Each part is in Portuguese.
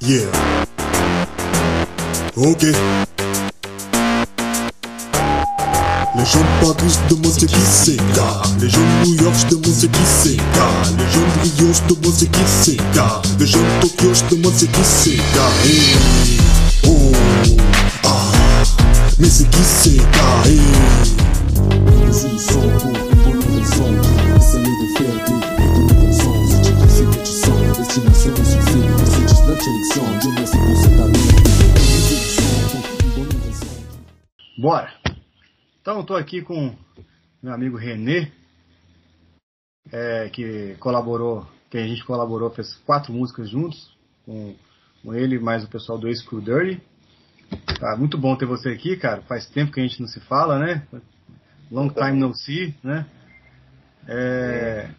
Yeah. Ok. Les de Paris, je demande ce qui c'est Les de New York, je demande ce qui c'est Les de Rio, je demande ce qui c'est Les de Tokyo, je demande ce qui c'est oh, ah, mais c'est qui c'est hey. Bora! Então, estou aqui com meu amigo Renê, é, que colaborou, que a gente colaborou, fez quatro músicas juntos, com, com ele mais o pessoal do Screw Dirty. Tá muito bom ter você aqui, cara. Faz tempo que a gente não se fala, né? Long time no see, né? É,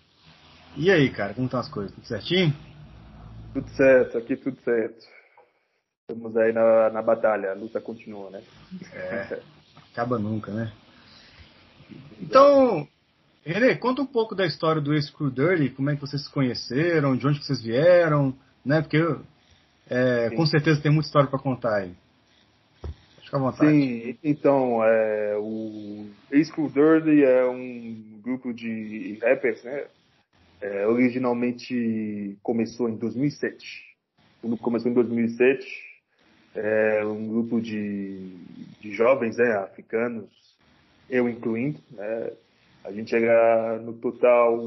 E aí, cara, como estão as coisas? Tudo certinho? Tudo certo, aqui tudo certo. Estamos aí na, na batalha, a luta continua, né? É, acaba nunca, né? Então, Renê, conta um pouco da história do Screw Dirty, como é que vocês se conheceram, de onde que vocês vieram, né? Porque é, com certeza tem muita história para contar aí. Fica à vontade. Sim, então, é, o School Dirty é um grupo de rappers, né? É, originalmente começou em 2007. Tudo começou em 2007. É um grupo de, de jovens né, africanos, eu incluindo. Né? A gente era no total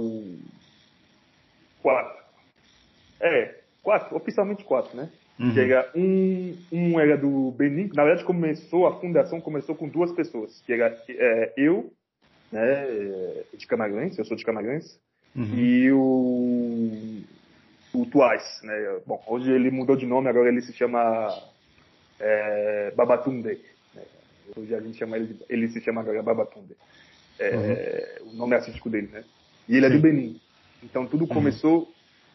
quatro. É, quatro, oficialmente quatro, né? Uhum. Que era um, um era do Benin. Na verdade, começou, a fundação começou com duas pessoas. Que era é, eu, né, de Camarões, eu sou de Camarões, Uhum. e o, o Twice, né? Bom, hoje ele mudou de nome, agora ele se chama é, Babatunde. né? Hoje a gente chama ele, de- ele se chama agora Babatunde. É, O nome artístico dele, né? E ele é Sim. do Benin. Então tudo começou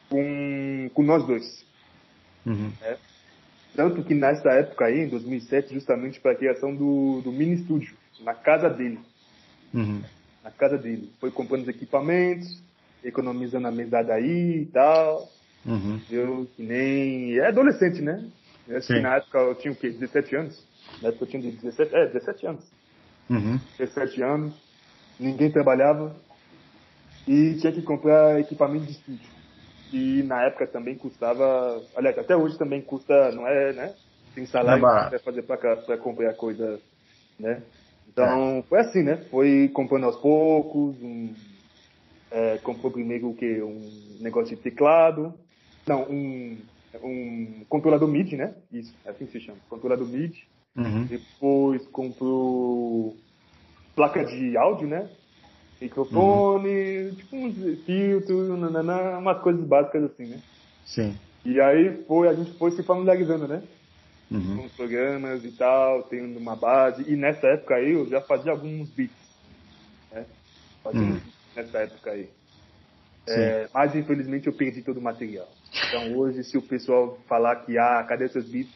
com, com nós dois. Uhum. Tanto que nessa época aí, em 2007, justamente para a criação do, do mini estúdio, na casa dele. Uhum. Na casa dele. Foi comprando os equipamentos, economizando a mesada aí e tal. Uhum. Eu que nem. É adolescente, né? Eu acho Sim. que na época eu tinha o quê? 17 anos? Na época eu tinha 17, é, 17 anos. Uhum. 17 anos, ninguém trabalhava e tinha que comprar equipamento de estúdio. E na época também custava, aliás, até hoje também custa, não é, né? Tem salário é vai fazer pra, cá- pra comprar coisa, né? Então, foi assim, né? Foi comprando aos poucos, um, é, comprou primeiro o quê? Um negócio de teclado, não, um, um controlador MIDI, né? Isso, é assim que se chama, controlador MIDI. Uhum. Depois comprou placa de áudio, né? Microfone, tipo uns filtros, nananã, umas coisas básicas assim, né? Sim. E aí foi, a gente foi se familiarizando, né? Uhum. Com os programas e tal, tendo uma base. E nessa época aí eu já fazia alguns beats, né? Fazia Hum. uns beats nessa época aí. É, mas infelizmente eu perdi todo o material. Então hoje se o pessoal falar que, ah, cadê seus beats?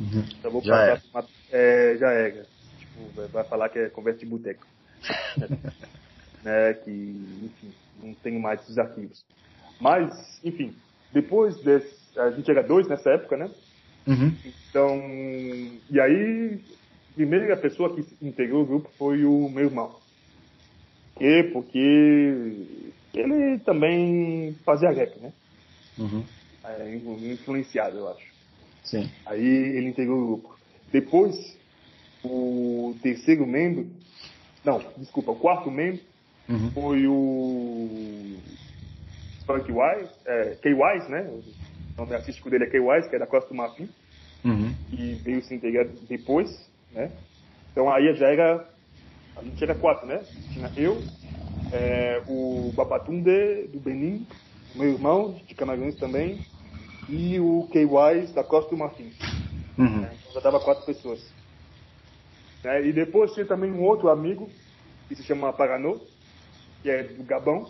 Uhum. Eu vou Já passar era. pra uma- é, já era. Tipo, vai- vai falar que é conversa de boteco. né, que, enfim, não tenho mais esses arquivos. Mas, enfim, depois desse, a gente era dois nessa época, né? Uhum. Então, e aí, a primeira pessoa que integrou o grupo foi o meu irmão. E porque ele também fazia rap, né? Uhum. É, influenciado, eu acho. Sim. Aí ele integrou o grupo. Depois, o terceiro membro, não, desculpa, o quarto membro Uhum. foi o Spunk Wise, é, K. Wise, né? O nome artístico dele é K. Wise, que é da Costa do Marfim, Uhum. e veio se integrar depois, né? Então aí já era, a gente era quatro, né? Tinha eu, é, o Babatunde do Benin, meu irmão de Camarões também, e o K. Wise da Costa do Marfim. Uhum. Então já dava quatro pessoas. Né? E depois tinha também um outro amigo, que se chama Paranô, que é do Gabão,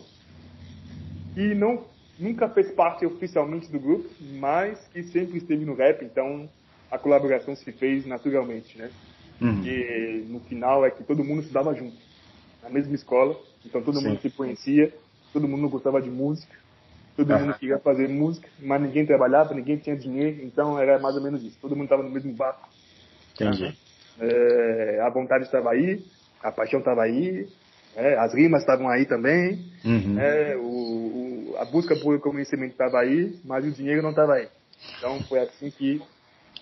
e não, nunca fez parte oficialmente do grupo, mas que sempre esteve no rap, então a colaboração se fez naturalmente, né? Uhum. E no final é que todo mundo estudava junto, na mesma escola, então todo Sim. mundo se conhecia, todo mundo gostava de música, Todo Aham. mundo queria fazer música, mas ninguém trabalhava, ninguém tinha dinheiro, então era mais ou menos isso. Todo mundo estava no mesmo barco. Entendi. É, a vontade estava aí, a paixão estava aí, é, as rimas estavam aí também, Uhum. é, o, o- a busca por conhecimento estava aí, mas o dinheiro não estava aí. Então foi assim que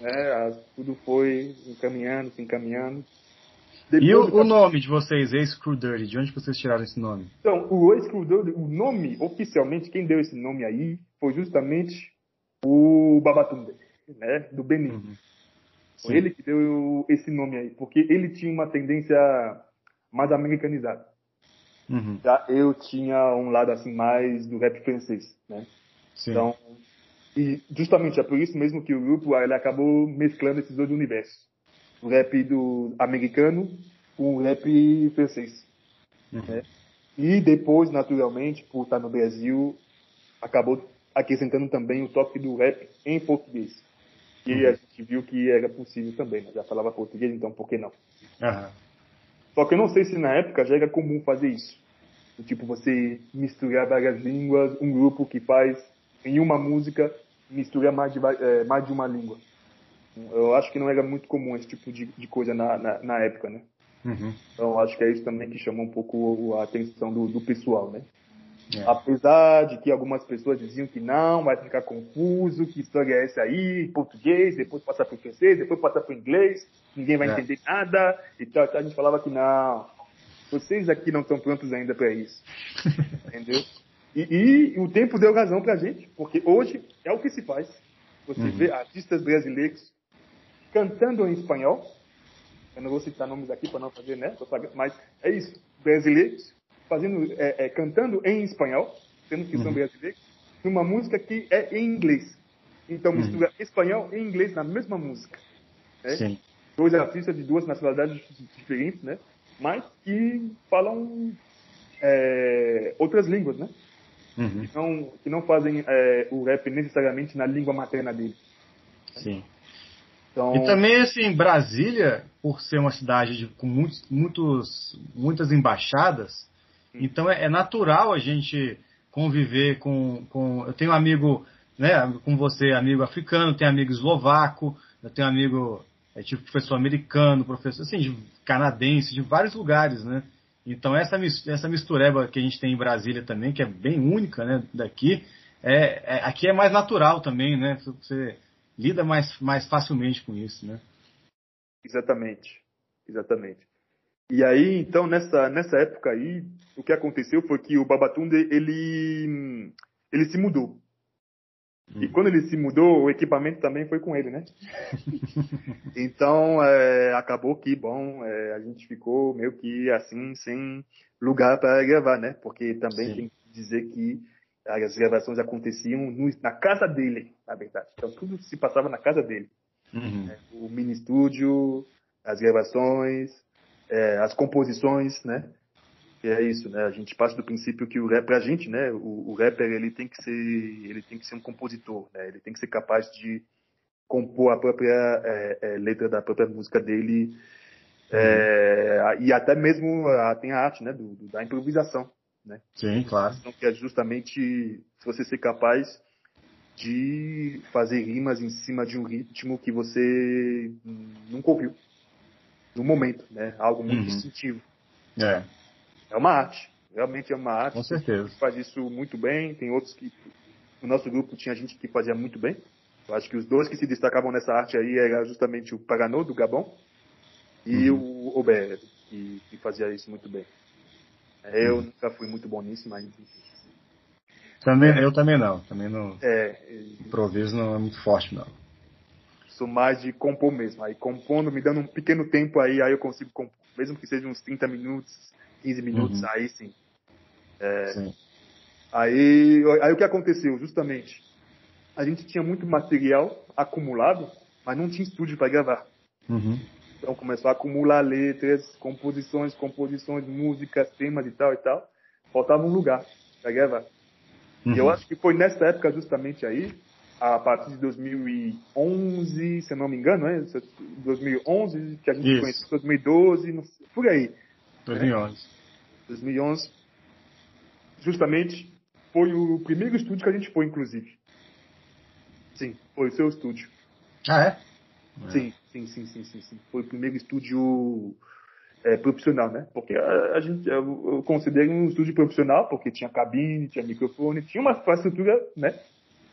né, tudo foi encaminhando, se encaminhando. E Depois o, do o nome de vocês, Screw Dirty, de onde vocês tiraram esse nome? Então, o Excludor, o nome, oficialmente, quem deu esse nome aí foi justamente o Babatunde, né, do Benin. Uhum. Foi ele que deu esse nome aí, porque ele tinha uma tendência mais americanizada. Uhum. Já eu tinha um lado assim mais do rap francês, né? Sim. Então, e justamente é por isso mesmo que o grupo ele acabou mesclando esses dois universos. O rap do americano com o rap francês. Uhum. E depois, naturalmente, por estar no Brasil, acabou acrescentando também o toque do rap em português. E a gente viu que era possível também, né? Já falava português, então por que não? Aham. Só que eu não sei se na época já era comum fazer isso. Tipo, você misturar várias línguas, um grupo que faz em uma música, mistura mais de, eh, mais de uma língua. Eu acho que não era muito comum esse tipo de, de coisa na, na, na época, né? Uhum. Então acho que é isso também que chamou um pouco a atenção do, do pessoal, né? É. Apesar de que algumas pessoas diziam que não, vai ficar confuso, que história é essa aí, português, depois passar para o francês, depois passar para o inglês, ninguém vai É. entender nada, e tal, tal. A gente falava que não, vocês aqui não estão prontos ainda para isso, entendeu? E, e o tempo deu razão pra gente, porque hoje é o que se faz. Você Uhum. vê artistas brasileiros cantando em espanhol, eu não vou citar nomes aqui para não fazer, né? Mas é isso, brasileiros fazendo, é, é, cantando em espanhol, sendo que são Uhum. brasileiros, numa música que é em inglês. Então Uhum. mistura espanhol e inglês na mesma música. né? Sim. Dois artistas de duas nacionalidades diferentes, né? Mas que falam é, outras línguas, né? Uhum. Que não, que não fazem é, o rap necessariamente na língua materna dele. Sim. Então, E também, assim, Brasília, por ser uma cidade de- com muitos, muitos, muitas embaixadas, então é, é natural a gente conviver com, com. Eu tenho um amigo, né, com você, amigo africano, tenho amigo eslovaco, eu tenho amigo, é, tipo, professor americano, professor, assim, de canadense, de vários lugares, né? Então essa, essa mistureba que a gente tem em Brasília também, que é bem única, né, daqui, é, é- aqui é mais natural também, né? Você lida mais, mais facilmente com isso, né? Exatamente, exatamente. E aí, então, nessa, nessa época aí, o que aconteceu foi que o Babatunde, ele, ele se mudou. E quando ele se mudou, o equipamento também foi com ele, né? então, é, acabou que, bom, é, a gente ficou meio que assim, sem lugar para gravar, né? Porque também Sim. tem que dizer que as gravações aconteciam no- na casa dele, na verdade. Então, tudo se passava na casa dele Uhum. o mini estúdio, as gravações, é, as composições, né? E é isso, né? A gente parte do princípio que o rap, pra gente, né? O, o rapper, ele tem que ser, ele tem que ser um compositor, né? Ele tem que ser capaz de compor a própria é, é, letra da própria música dele é, e até mesmo a, tem a arte, né? Do, da improvisação, né? Sim, claro. Então, que é justamente se você ser capaz de fazer rimas em cima de um ritmo que você nunca ouviu no momento, né? Algo muito Uhum. distintivo. É, É uma arte, realmente é uma arte. com certeza. Faz isso muito bem. Tem outros que no nosso grupo tinha gente que fazia muito bem. Eu acho que os dois que se destacavam nessa arte aí era justamente o Paganô do Gabão e Uhum. o Ober, que, que fazia isso muito bem. Eu nunca fui muito bom nisso, mas Também, eu também não. Também não. é, Improviso não é muito forte, não. sou mais de compor mesmo. Aí compondo, me dando um pequeno tempo aí, aí eu consigo compor. Mesmo que seja uns 30 minutos, 15 minutos, Uhum. aí sim. Sim. Aí, aí o que aconteceu, justamente, a gente tinha muito material acumulado, mas não tinha estúdio para gravar. Uhum. Então começou a acumular letras, composições, composições, músicas, temas e tal e tal. Faltava um lugar para gravar. E eu Uhum. acho que foi nessa época justamente aí, a partir de 2011, se eu não me engano, né? 2011, que a gente Isso. conheceu, 2012, não sei, por aí. 2011. 2011, justamente foi o primeiro estúdio que a gente foi, inclusive. Sim, foi o seu estúdio. Ah, é? Sim, sim, sim, sim, sim, sim. Foi o primeiro estúdio é, profissional, né? Porque a, a gente, eu, considero um estúdio profissional, porque tinha cabine, tinha microfone, tinha uma infraestrutura, né?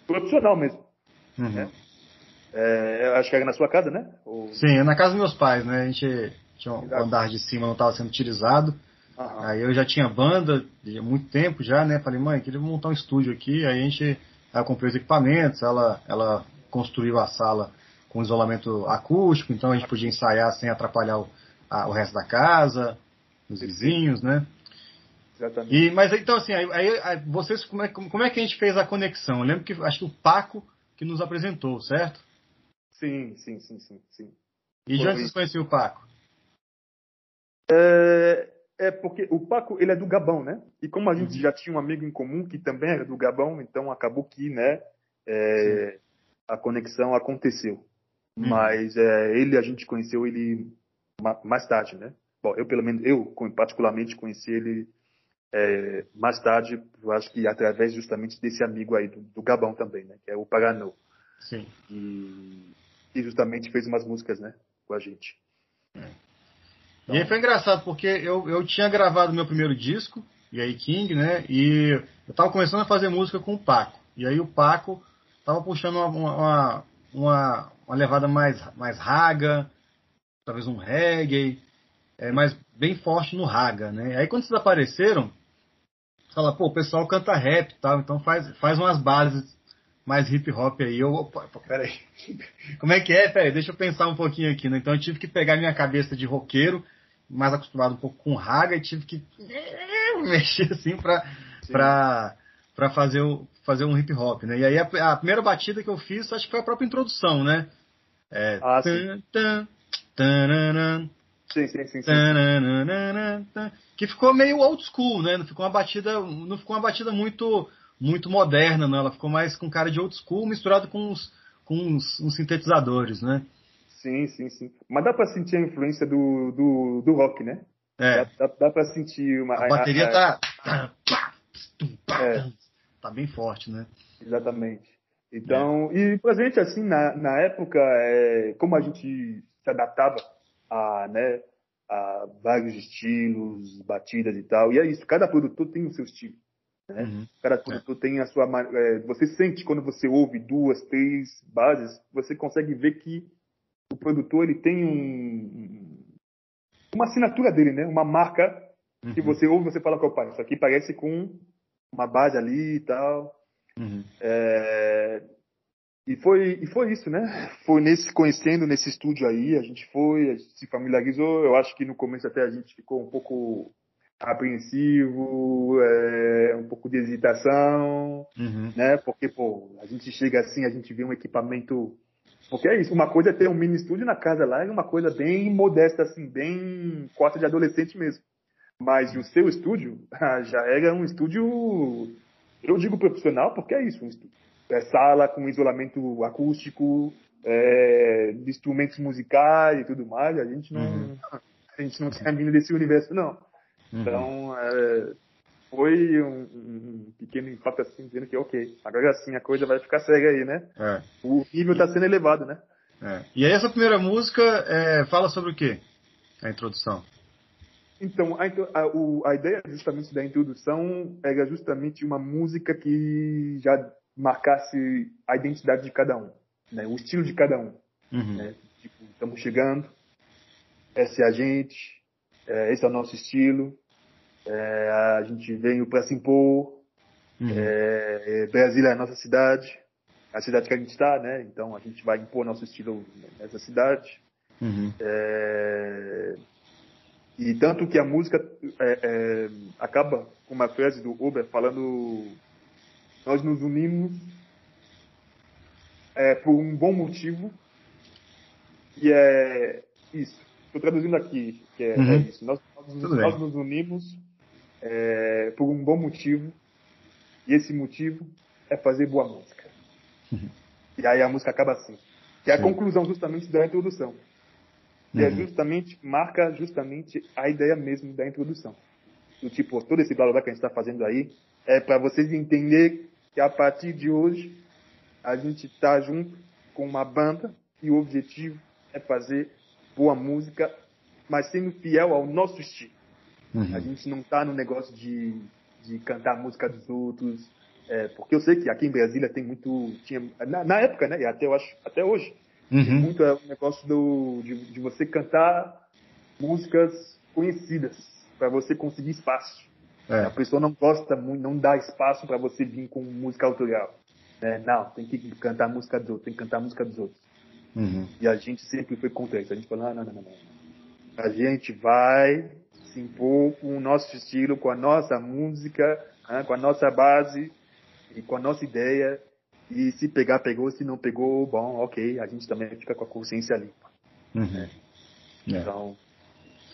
Profissional mesmo. Uhum. Né? É, acho que era na sua casa, né? Ou... Sim, é na casa dos meus pais, né? A gente tinha um Exato. andar de cima, não estava sendo utilizado. Aham. Aí eu já tinha banda de muito tempo já, né? Falei, mãe, queria montar um estúdio aqui. Aí a gente, eu comprei os equipamentos, ela, ela construiu a sala com isolamento acústico, então a gente podia ensaiar sem atrapalhar o, a- o resto da casa, os vizinhos, né? Exatamente. E, mas então assim, aí, aí- vocês, como é, como é que a gente fez a conexão? Eu lembro que acho que o Paco que nos apresentou, certo? Sim, sim, sim, sim, sim. E de Foi. onde vocês conheciam o Paco? É, é porque o Paco, ele é do Gabão, né? E como a gente Uhum. já tinha um amigo em comum que também era do Gabão, então acabou que, né, é, a conexão aconteceu. Uhum. Mas é, ele, a gente conheceu ele ma- mais tarde, né? Bom, eu pelo menos, eu particularmente conheci ele é, mais tarde, eu acho que através justamente desse amigo aí do, do Gabão também, né? Que é o Paranô. Sim. E, e justamente fez umas músicas, né? Com a gente. E aí foi engraçado, porque eu, eu tinha gravado meu primeiro disco, e aí King, né? E eu tava começando a fazer música com o Paco. E aí o Paco tava puxando uma, uma, uma, uma levada mais, mais raga, talvez um reggae, é, mas bem forte no raga, né? Aí quando vocês apareceram, fala, pô, o pessoal canta rap e tal, então faz, faz umas bases mais hip hop aí. Eu, opa, peraí. Como é que é? Peraí, deixa eu pensar um pouquinho aqui, né? Então eu tive que pegar minha cabeça de roqueiro, mais acostumado um pouco com raga, e tive que mexer assim pra, Sim. pra, pra fazer, o, fazer um hip hop, né? E aí a, a primeira batida que eu fiz, acho que foi a própria introdução, né? É, Ah, sim. tan, tan, Sim, sim, sim, sim. Que ficou meio old school, né? Não ficou uma batida, não ficou uma batida muito muito moderna, não. Ela ficou mais com cara de old school misturado com uns, com uns, uns sintetizadores, né? Sim, sim, sim. Mas dá pra sentir a influência do, do, do rock, né? É, Dá, dá, dá pra sentir uma. a bateria a- tá É. tá bem forte, né? Exatamente. Então, e pra gente, assim, na, na época, é, como a gente se adaptava a, né, a vários estilos, batidas e tal, e é isso, cada produtor tem o seu estilo. Né? Uhum. Cada produtor tem a sua. é, você sente quando você ouve duas, três bases, você consegue ver que o produtor ele tem um, uma assinatura dele, né? Uma marca que Uhum. você ouve, você fala, opa, isso aqui parece com uma base ali e tal. Uhum. É, E foi, e foi isso, né? Foi nesse conhecendo nesse estúdio aí, a gente foi, a gente se familiarizou. Eu acho que no começo até a gente ficou um pouco apreensivo, é, um pouco de hesitação, Uhum. né? Porque, pô, a gente chega assim, a gente vê um equipamento. Porque é isso, uma coisa é ter um mini estúdio na casa lá, e uma coisa bem modesta, assim, bem quarto de adolescente mesmo. Mas o seu estúdio já era um estúdio, eu digo profissional, porque é isso, um estúdio. É sala com isolamento acústico, é, instrumentos musicais e tudo mais. A gente não, Uhum. a gente não tinha vindo desse universo, não. Uhum. Então, é, foi um, um pequeno impacto assim, dizendo que, ok, agora sim a coisa vai ficar séria aí, né? É, O nível está sendo elevado, né? é. E aí essa primeira música é, fala sobre o quê? A introdução. Então, a, a, o- a ideia justamente da introdução era justamente uma música que já marcasse a identidade de cada um, né? o estilo de cada um. Uhum. Né? Tipo, estamos chegando, essa é a gente, é, esse é o nosso estilo, é, a gente veio para se impor, Uhum. É, é, Brasília é a nossa cidade, a cidade que a gente está, né? Então a gente vai impor nosso estilo nessa cidade. Uhum. É, e tanto que a música é, é, acaba com uma frase do Uber falando: Nós nos unimos é, por um bom motivo. E é isso. Estou traduzindo aqui, que é, Uhum. isso. Nós, nós, nós nos unimos é, por um bom motivo. E esse motivo é fazer boa música. E aí a música acaba assim. Que é a Sim. conclusão justamente da introdução. E é Uhum. justamente, marca justamente a ideia mesmo da introdução. Do tipo, todo esse blá blá que a gente está fazendo aí é para vocês entenderem que a partir de hoje a gente está junto com uma banda e o objetivo é fazer boa música, mas sendo fiel ao nosso estilo. Uhum. A gente não tá no negócio de, de cantar a música dos outros, é, porque eu sei que aqui em Brasília tem muito, tinha, na, na época, né, e até eu acho, até hoje, tem Uhum. muito é, o negócio do, de, de você cantar músicas conhecidas para você conseguir espaço. É. A pessoa não gosta muito, não dá espaço para você vir com música autoral. né? não, tem que cantar a música dos outros, tem que cantar a música dos outros. Uhum. E a gente sempre foi contra isso. A gente falou, não, não, não, não. A gente vai se impor com o nosso estilo, com a nossa música, né, com a nossa base e com a nossa ideia. E se pegar, pegou. Se não pegou, bom, ok. A gente também fica com a consciência limpa. Uhum. É. Então,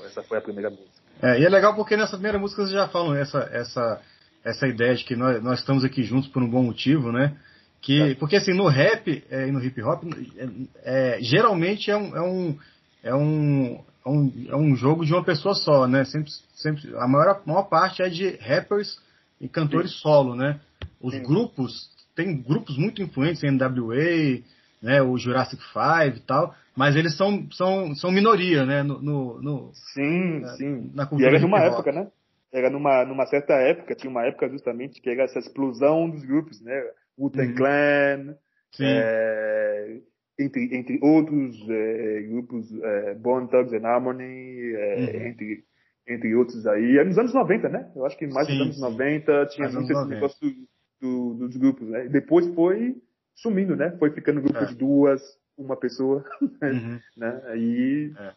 essa foi a primeira música. É, e é legal porque nessa primeira música vocês já falam essa, essa, essa ideia de que nós, nós estamos aqui juntos por um bom motivo, né? Que, Porque assim, no rap é, e no hip hop, é, é, geralmente é um, é, um, é, um, é, um, é um jogo de uma pessoa só, né? Sempre, sempre, a maior, maior parte é de rappers e cantores solo, né? Os Sim. grupos, tem grupos muito influentes, NWA, né, o Jurassic 5 e tal, mas eles são, são, são minoria, né? No, no, no- Sim, É, sim. na E era numa época, né? Era numa, numa certa época, tinha uma época justamente que era essa explosão dos grupos, né? Wu-Tang Uhum. Clan, Sim. é, entre, entre outros é, grupos, é, Bone Thugs and Harmony, é, Uhum. entre, entre outros aí. É nos anos 90, né? Eu acho que mais Sim, nos anos sim. 90 tinha muito esse 90. negócio do- do- dos grupos, né? Depois foi sumindo, né? Foi ficando grupo É. de duas, uma pessoa, Uhum. né? Aí... É.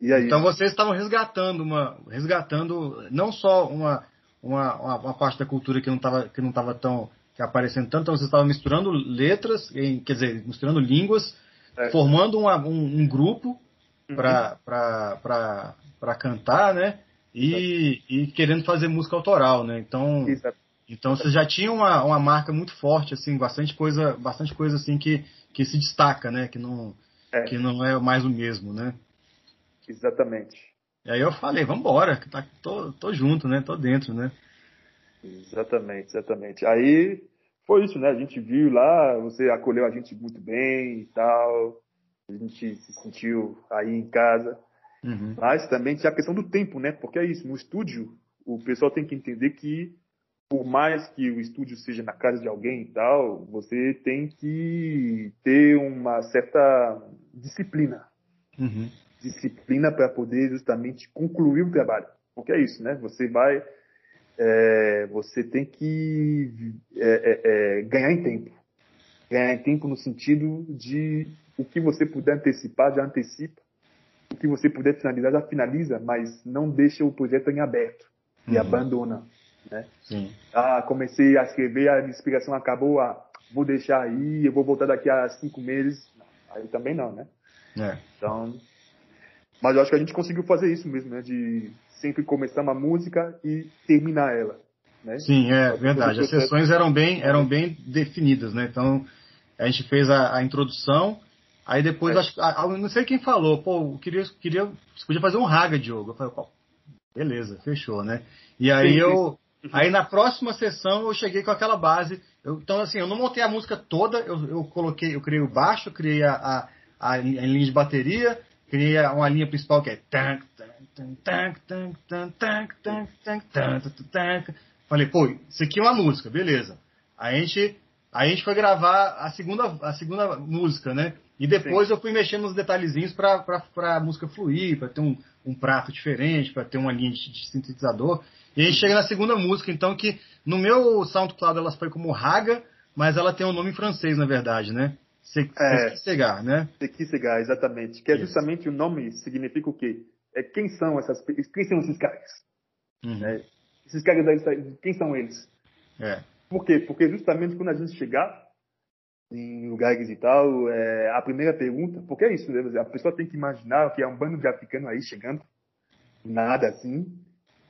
E aí? Então vocês estavam resgatando uma, resgatando não só uma, uma, uma, parte da cultura que não estava que não estava tão que aparecendo tanto, então vocês estavam misturando letras, quer dizer, misturando línguas, É. formando uma- um, um grupo Uhum. para cantar, né? E, e querendo fazer música autoral, né? Então, Exato. então vocês já tinham uma, uma marca muito forte, assim, bastante coisa, bastante coisa assim que, que se destaca, né? Que não, É. que não é mais o mesmo, né? Exatamente. E aí eu falei, vambora, que tá, tô, tô junto, né? Tô dentro, né? Exatamente, exatamente. Aí foi isso, né? A gente viu lá, você acolheu a gente muito bem e tal. A gente se sentiu aí em casa. Uhum. Mas também tinha a questão do tempo, né? Porque é isso, no estúdio, o pessoal tem que entender que, por mais que o estúdio seja na casa de alguém e tal, você tem que ter uma certa disciplina. Uhum. disciplina para poder justamente concluir o trabalho. Porque é isso, né? Você vai, é, você tem que é, é, é, ganhar em tempo. Ganhar em tempo no sentido de o que você puder antecipar, já antecipa. O que você puder finalizar, já finaliza, mas não deixa o projeto em aberto e Uhum. abandona. Né? Sim. Ah, comecei a escrever, a inspiração acabou, ah, vou deixar aí, eu vou voltar daqui a cinco meses. Aí também não, né? É. Então, mas eu acho que a gente conseguiu fazer isso mesmo, né? De sempre começar uma música e terminar ela, né? Sim, é verdade. As sessões eram bem, eram bem definidas, né? Então, a gente fez a, a introdução, aí depois, É. acho, a- a- não sei quem falou, pô, eu queria, queria, você podia fazer um raga, Diogo. Eu falei, pô, beleza, fechou, né? E aí Sim, eu, aí na próxima sessão eu cheguei com aquela base. Eu- então, assim, eu não montei a música toda, eu, eu coloquei, eu criei o baixo, criei a, a, a linha de bateria, criei uma linha principal que é tank, tank, tank, tank, tank, tank, tank, tank, tank, tank, tank. Falei, pô, isso aqui é uma música, beleza. A gente, a gente foi gravar a segunda, a segunda música, né? E depois eu fui mexendo nos detalhezinhos pra, pra, pra música fluir, pra ter um, um prato diferente, pra ter uma linha de, de sintetizador. E a gente chega na segunda música, então, que no meu SoundCloud ela foi como Raga, mas ela tem um nome em francês, na verdade, né? Se, É. Né? Tequisegar, exatamente. Que é Isso. justamente o nome significa o quê? É quem são essas, quem são esses caras? Uhum. né? Esses caras daí, quem são eles? É. Por quê? Porque justamente quando a gente chegar em lugares e tal, é, a primeira pergunta, porque é isso, né? A pessoa tem que imaginar que é um bando de africanos aí chegando, nada assim,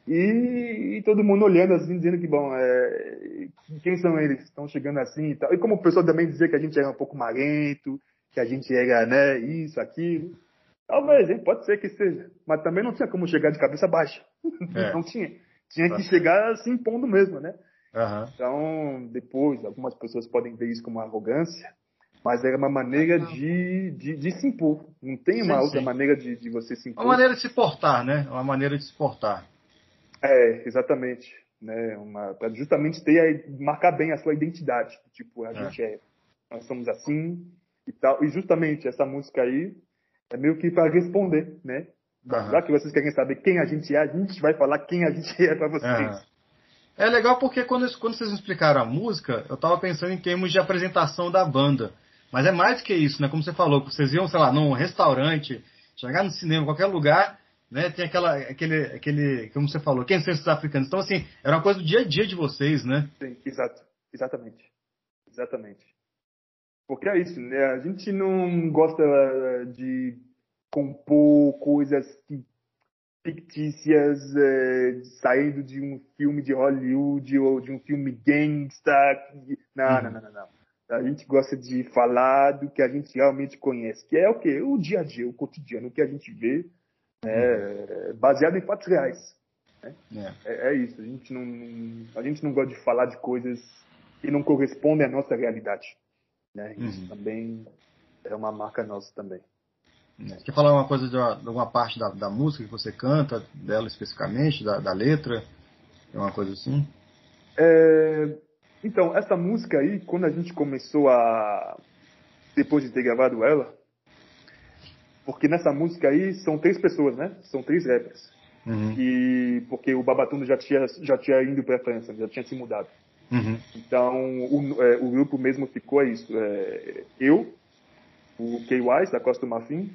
e, e todo mundo olhando assim, dizendo que, bom, é, quem são eles? Estão chegando assim e tal. E como o pessoal também dizia que a gente era um pouco marento, que a gente era, né, isso, aquilo. Talvez, hein? Pode ser que seja. Mas também não tinha como chegar de cabeça baixa. É. não tinha. tinha que chegar se impondo mesmo, né? Aham. Então, depois, algumas pessoas podem ver isso como arrogância, mas era uma maneira de, de, de se impor. Não tem uma Sim, outra sim. maneira de, de você se impor. Uma maneira de se portar, né? Uma maneira de se portar. É, exatamente. Né? Uma, pra justamente ter marcar bem a sua identidade. Tipo, a É. gente é. Nós somos assim e tal. E justamente essa música aí é meio que para responder, né? Aham. Já que vocês querem saber quem a gente é, a gente vai falar quem a gente é para vocês. Aham. É legal porque quando, quando vocês me explicaram a música, eu tava pensando em termos de apresentação da banda. Mas é mais que isso, né? Como você falou, vocês iam, sei lá, num restaurante, chegar no cinema, qualquer lugar, né? Tem aquela, aquele, aquele, como você falou, quem são esses africanos? Então, assim, era uma coisa do dia a dia de vocês, né? Sim, exato. Exatamente. Exatamente. Porque é isso, né? A gente não gosta eh, de compor coisas que- fictícias eh, saindo de um filme de Hollywood ou de um filme gangsta. Não, não, não, não, não. A gente gosta de falar do que a gente realmente conhece, que é o quê? O dia a dia, o cotidiano, o que a gente vê, né? baseado em fatos reais. É. É, é isso. A gente não, a gente não gosta de falar de coisas que não correspondem à nossa realidade. Né? Isso Uhum. também é uma marca nossa também. Você quer falar uma coisa de, uma- de alguma parte da, da música que você canta, dela especificamente, da, da letra? É uma coisa assim? É, então, essa música aí, quando a gente começou a. Depois de ter gravado ela, porque nessa música aí são três pessoas, né? São três rappers. Uhum. E porque o Babatundo já tinha, já tinha ido para a França, já tinha se mudado. Uhum. Então, o, é, o grupo mesmo ficou isso. É, eu, o KY, da Costa do Marfim,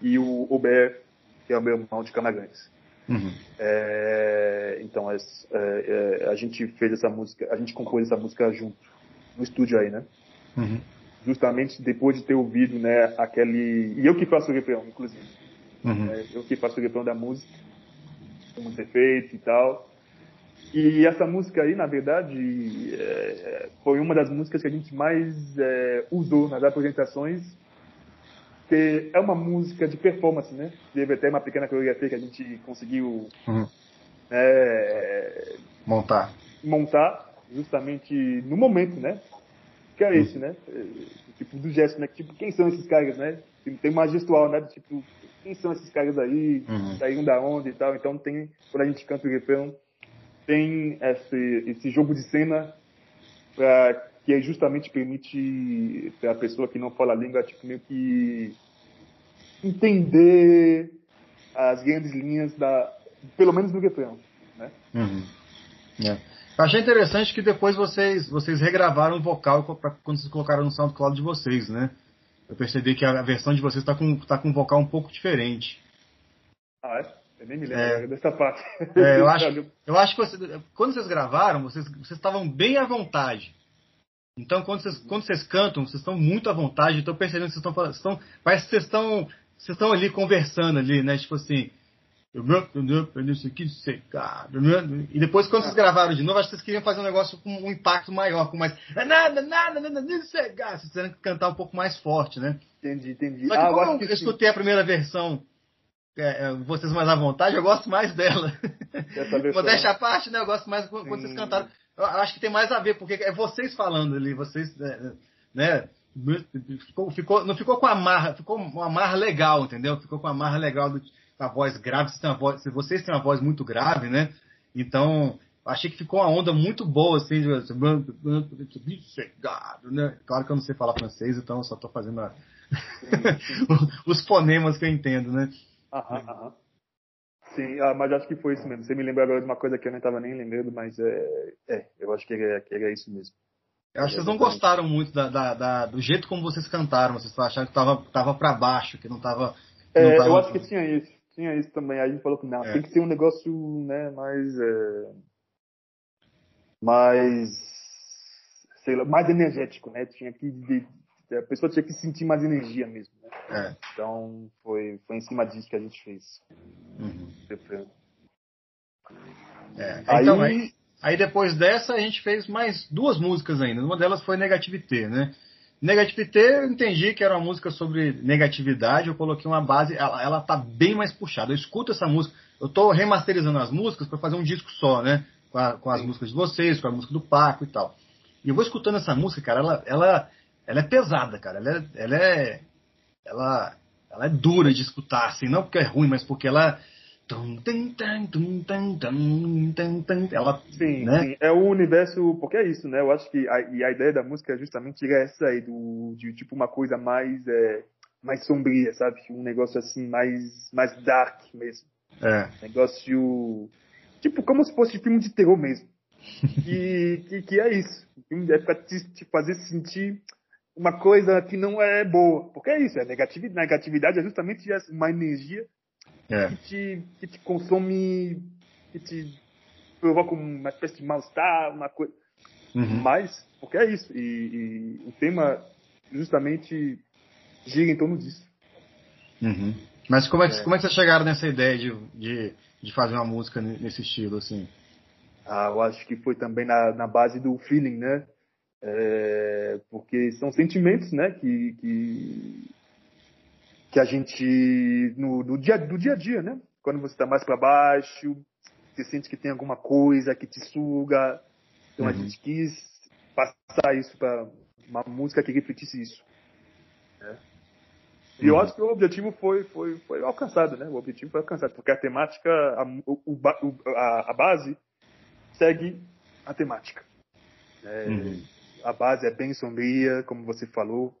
e o Ober, que é o meu irmão de Canagantes. Uhum. É, então, as- é, é, a gente fez essa música, a gente compôs essa música junto, no estúdio aí, né? Justamente depois de ter ouvido, né, aquele... E eu que faço o refrão, inclusive. Uhum. né? Eu que faço o refrão da música, com os efeitos e tal. E essa música aí, na verdade, é, foi uma das músicas que a gente mais é, usou nas apresentações, que é uma música de performance, né? Teve até uma pequena coreografia que a gente conseguiu Uhum. é, Montar. montar justamente no momento, né? Que é esse, né? É, Tipo, do gesto, né? Tipo, quem são esses caras, né? Tem- uma gestual, né? Tipo, quem são esses caras aí? Uhum. Saíram da onde e tal. Então tem, quando a gente canta o refrão, tem esse, esse jogo de cena pra, que é justamente permite para a pessoa que não fala a língua, tipo, meio que entender as grandes linhas da, pelo menos do refrão, né? Uhum. É. Eu achei interessante que depois vocês, vocês regravaram o vocal pra- quando vocês colocaram no SoundCloud de vocês, né? Eu percebi que a versão de vocês está com, tá com um vocal um pouco diferente. Ah, é? Eu nem me lembro É. dessa parte. É, eu, acho, eu acho que você- quando vocês gravaram, vocês, vocês estavam bem à vontade. Então, quando vocês, quando vocês cantam, vocês estão muito à vontade. Estou percebendo que vocês estão, falando- estão. Parece que vocês estão, vocês estão ali conversando ali, né? Tipo assim. Eu não- eu não- eu não sei o que dizer, cara, eu não- E depois, quando vocês gravaram de novo, acho que vocês queriam fazer um negócio com um impacto maior, com mais. "É Nada, nada, nada, não sei, cara. Vocês querem cantar um pouco mais forte, né? Entendi, entendi. Só que ah, como eu, que escutei a primeira versão, é, é, vocês mais à vontade, eu gosto mais dela. Modéstia à parte, né? Eu gosto mais quando Sim. vocês cantaram. Eu acho que tem mais a ver, porque é vocês falando ali, vocês, é, né? Ficou, ficou- não ficou com a marra, ficou uma marra legal, entendeu? Ficou com a marra legal do, a voz grave. Vocês têm uma voz, vocês têm uma voz muito grave, né? Então, achei que ficou uma onda muito boa, assim, de sossegado, né? Claro que eu não sei falar francês, então eu só tô fazendo a- os fonemas que eu entendo, né? Aham, aham. Sim, ah, mas acho que foi isso mesmo. Você me lembrou agora de uma coisa que eu não estava nem lembrando, mas é, é eu acho que era, que era isso mesmo. Eu acho que vocês não gostaram muito da, da- da- do jeito como vocês cantaram. Vocês acharam que tava, tava pra baixo, que não tava. É, não tava- eu acho que tinha isso. Tinha isso também. Aí a gente falou que não, É. tem que ser um negócio, né, mais. É, mais. Sei lá, mais energético, né? Tinha que. de- a pessoa tinha que sentir mais energia mesmo, né? É. Então foi, foi em cima disso que a gente fez. Uhum. É. Aí, Então, aí, aí depois dessa a gente fez mais duas músicas ainda. Uma delas foi Negativité, né? Negativité, eu entendi que era uma música sobre negatividade, eu coloquei uma base, ela, ela tá bem mais puxada. Eu escuto essa música, eu tô remasterizando as músicas para fazer um disco só, né? Com, a, com as músicas de vocês, com a música do Paco e tal. E eu vou escutando essa música, cara, ela, ela, ela é pesada, cara. Ela é, ela é, ela, ela é dura de escutar, assim, não porque é ruim, mas porque ela ela, sim, né? sim, é o universo, porque é isso, né? Eu acho que a, e a ideia da música é justamente essa aí, do, de tipo uma coisa mais, é, mais sombria, sabe? Um negócio assim, mais, mais dark mesmo. É. Negócio, tipo, como se fosse filme de terror mesmo. que, que, que é isso. É pra te, te fazer sentir uma coisa que não é boa. Porque é isso, é negatividade, negatividade é justamente uma energia É. que te, que te consome, que te provoca uma espécie de mal-estar, uma coisa. Uhum. Mas, porque é isso. E, e o tema justamente gira em torno disso. Uhum. Mas como é, que, É. como é que vocês chegaram nessa ideia de, de, de fazer uma música ne- nesse estilo, assim? Ah, eu acho que foi também na, na base do feeling, né? É, porque são sentimentos, né? Que, que, que a gente, no, no dia, do dia a dia, né? Quando você está mais para baixo, você sente que tem alguma coisa que te suga. Então a Uhum. gente quis passar isso para uma música que refletisse isso. né? E eu Uhum. acho que o objetivo foi, foi, foi alcançado, né? O objetivo foi alcançado, porque a temática, a, o- a, a base segue a temática. É, Uhum. A base é bem sombria, como você falou.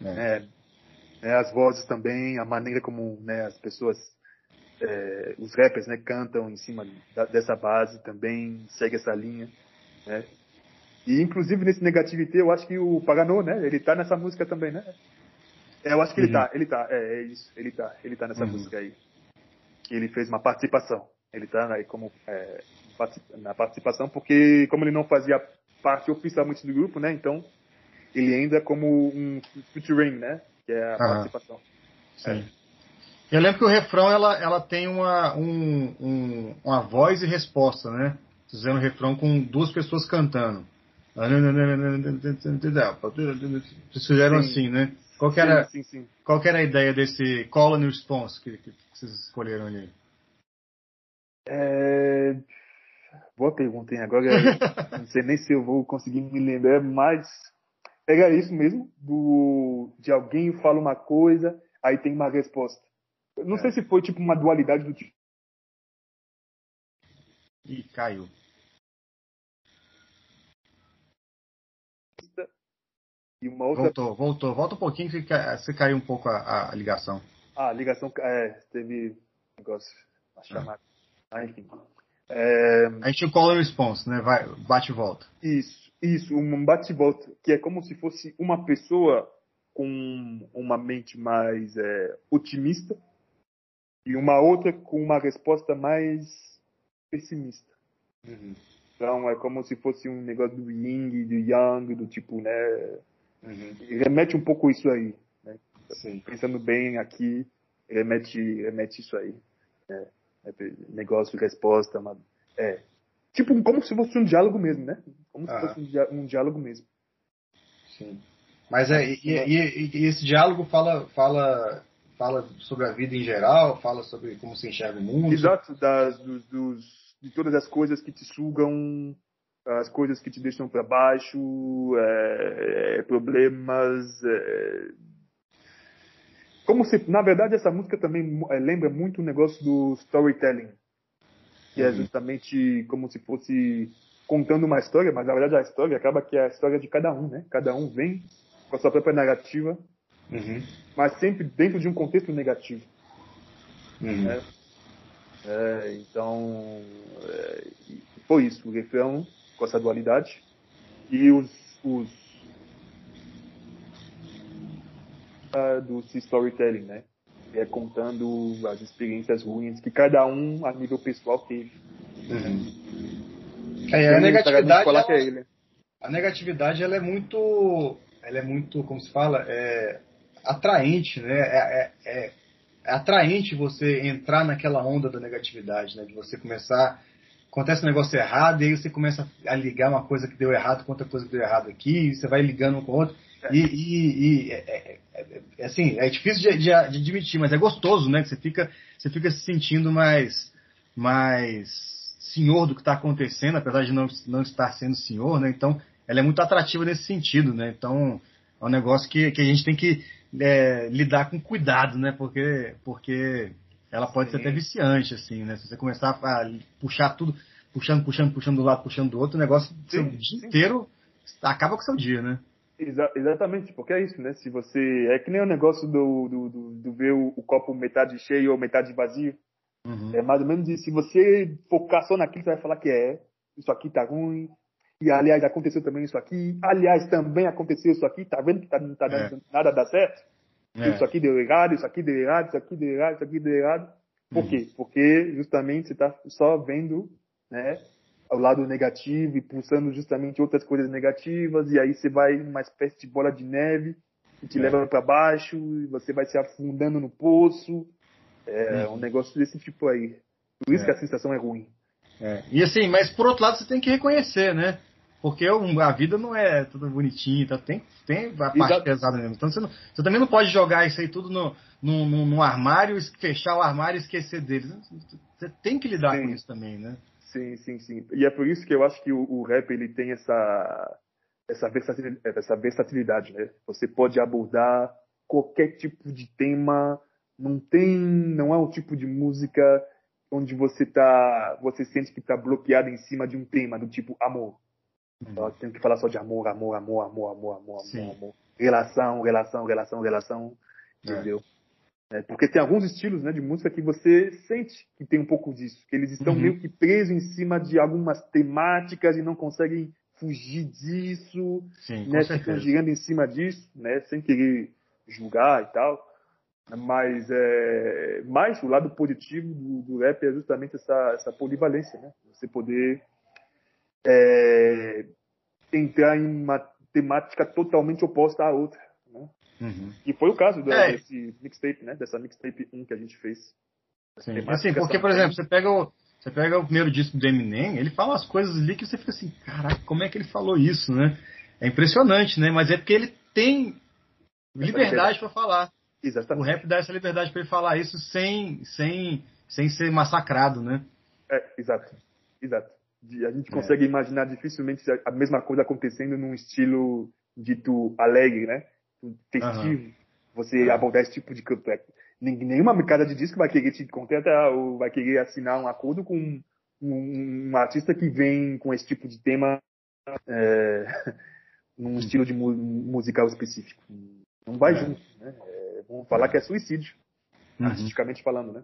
É. né? É, as vozes também, a maneira como né, as pessoas, é, os rappers né, cantam em cima da- dessa base também segue essa linha. Né? E inclusive nesse Negativité, eu acho que o Paganô, né? Ele tá nessa música também, né? É, eu acho que ele Uhum. tá, ele tá, é, é isso, ele tá, ele tá nessa Uhum. música aí. Ele fez uma participação. Ele tá aí como é, na participação, porque como ele não fazia parte oficialmente do grupo, né? Então ele ainda como um featuring, né? Que é a Aham. participação. Sim. Eu lembro que o refrão ela, ela tem uma, um, um- uma voz e resposta, né? Fizeram um refrão com duas pessoas cantando. Vocês fizeram Sim. assim, né? Qual que, era, Sim, sim, qual era a ideia desse call and response que, que vocês escolheram ali? É... Boa pergunta, hein? Agora não sei nem se eu vou conseguir me lembrar, mas era isso mesmo, do... de alguém fala uma coisa, aí tem uma resposta. Não É. sei se foi tipo uma dualidade do tipo. Ih, caiu. E uma outra. Voltou, voltou. Volta um pouquinho que você caiu um pouco a, a ligação. Ah, a ligação. É, teve negócio. Uma chamada. Ah, enfim. É, A gente call and response, né? Vai, bate e volta. Isso, isso, um bate-volta, que é como se fosse uma pessoa com uma mente mais é, otimista e uma outra com uma resposta mais pessimista. Então é como se fosse um negócio do yin, do yang, do tipo, né? E Remete um pouco isso aí, né? Pensando bem aqui, remete, remete isso aí. né? É, negócio, resposta, uma, é. Tipo, como se fosse um diálogo mesmo, né? Como Ah. se fosse um, um diálogo mesmo. Sim. Mas é, e, e- e esse diálogo fala, fala, fala sobre a vida em geral, fala sobre como se enxerga o mundo. Exato, das, dos, dos- de todas as coisas que te sugam, as coisas que te deixam para baixo, é, é, problemas. é. Como se, na verdade, essa música também é, lembra muito o negócio do storytelling, que é Uhum. justamente como se fosse contando uma história, mas na verdade a história acaba que é a história de cada um, né? Cada um vem com a sua própria narrativa, Uhum. mas sempre dentro de um contexto negativo. Uhum. né? É, então, é, foi isso, o refrão com essa dualidade. E os, os ah, do storytelling, né? É contando as experiências ruins que cada um, a nível pessoal, teve. Uhum. É, a Tem um negatividade, que é ela, ele. a negatividade ela é muito, ela é muito, como se fala, é atraente, né? É, é, é- é atraente você entrar naquela onda da negatividade, né? De você começar acontece um negócio errado, e aí você começa a ligar uma coisa que deu errado com outra coisa que deu errado aqui, e você vai ligando um com o outro. E, e, e é, é, é, assim, é difícil de, de, de, admitir, mas é gostoso, né? Que você fica, você fica se sentindo mais, mais senhor do que está acontecendo, apesar de não, não estar sendo senhor, né? Então, ela é muito atrativa nesse sentido, né? Então, é um negócio que, que a gente tem que é, lidar com cuidado, né? Porque, porque ela pode Sim. ser até viciante, assim, né? Se você começar a puxar tudo, puxando, puxando, puxando do lado, puxando do outro, o negócio Sim. o dia inteiro acaba com o seu dia, né? Exa exatamente, porque é isso, né? Se você. É que nem o negócio do, do, do, do ver o, o, copo metade cheio ou metade vazio. Uhum. É mais ou menos isso. Se você focar só naquilo, você vai falar que é. Isso aqui tá ruim. E aliás, aconteceu também isso aqui. Aliás, também aconteceu isso aqui. Tá vendo que tá, não tá dando é. nada dá certo? É. Isso aqui deu errado, isso aqui deu errado, isso aqui deu errado, isso aqui deu errado. Por uhum. quê? Porque justamente você tá só vendo, né? Ao lado negativo e pulsando justamente outras coisas negativas e aí você vai numa espécie de bola de neve que te é. leva para baixo e você vai se afundando no poço é é. um negócio desse tipo aí por isso é. que a sensação é ruim é. e assim mas por outro lado você tem que reconhecer né porque a vida não é tudo bonitinho tá? tem tem a parte Exato. pesada mesmo então você, não, você também não pode jogar isso aí tudo no no, no, no armário fechar o armário e esquecer dele você tem que lidar Sim. com isso também né Sim, sim, sim. E é por isso que eu acho que o, o rap ele tem essa essa versatilidade, essa versatilidade, né? Você pode abordar qualquer tipo de tema, não tem, não é um tipo de música onde você tá, você sente que está bloqueado em cima de um tema do tipo amor. Hum. Então, tem que falar só de amor, amor, amor, amor, amor, amor, amor, amor. Relação, relação, relação, relação, é. entendeu? É, porque tem alguns estilos né, de música que você sente que tem um pouco disso, que eles estão uhum. meio que presos em cima de algumas temáticas e não conseguem fugir disso, Sim, né, ficam girando em cima disso, né, sem querer julgar e tal. Mas, é, mais o lado positivo do, do rap é justamente essa, essa polivalência, né? Você poder é, entrar em uma temática totalmente oposta à outra. Uhum. E foi o caso do, é. desse mixtape, né? Dessa mixtape 1 que a gente fez. Sim. Assim, porque, por exemplo, você pega o, você pega o primeiro disco do Eminem, ele fala umas coisas ali que você fica assim, caraca, como é que ele falou isso, né? É impressionante, né? Mas é porque ele tem liberdade para falar. Exatamente. O rap dá essa liberdade para ele falar isso sem, sem, sem ser massacrado, né? É, exato. Exato. A gente consegue é. imaginar dificilmente a mesma coisa acontecendo num estilo dito alegre, né? Festivo, uhum. você abordar esse tipo de campo. É, nenhuma mercada de disco vai querer te contratar ou vai querer assinar um acordo com um, um, um artista que vem com esse tipo de tema é, num estilo de mu musical específico. Não vai é. junto, né? É, vamos falar que é suicídio, uhum. artisticamente falando, né?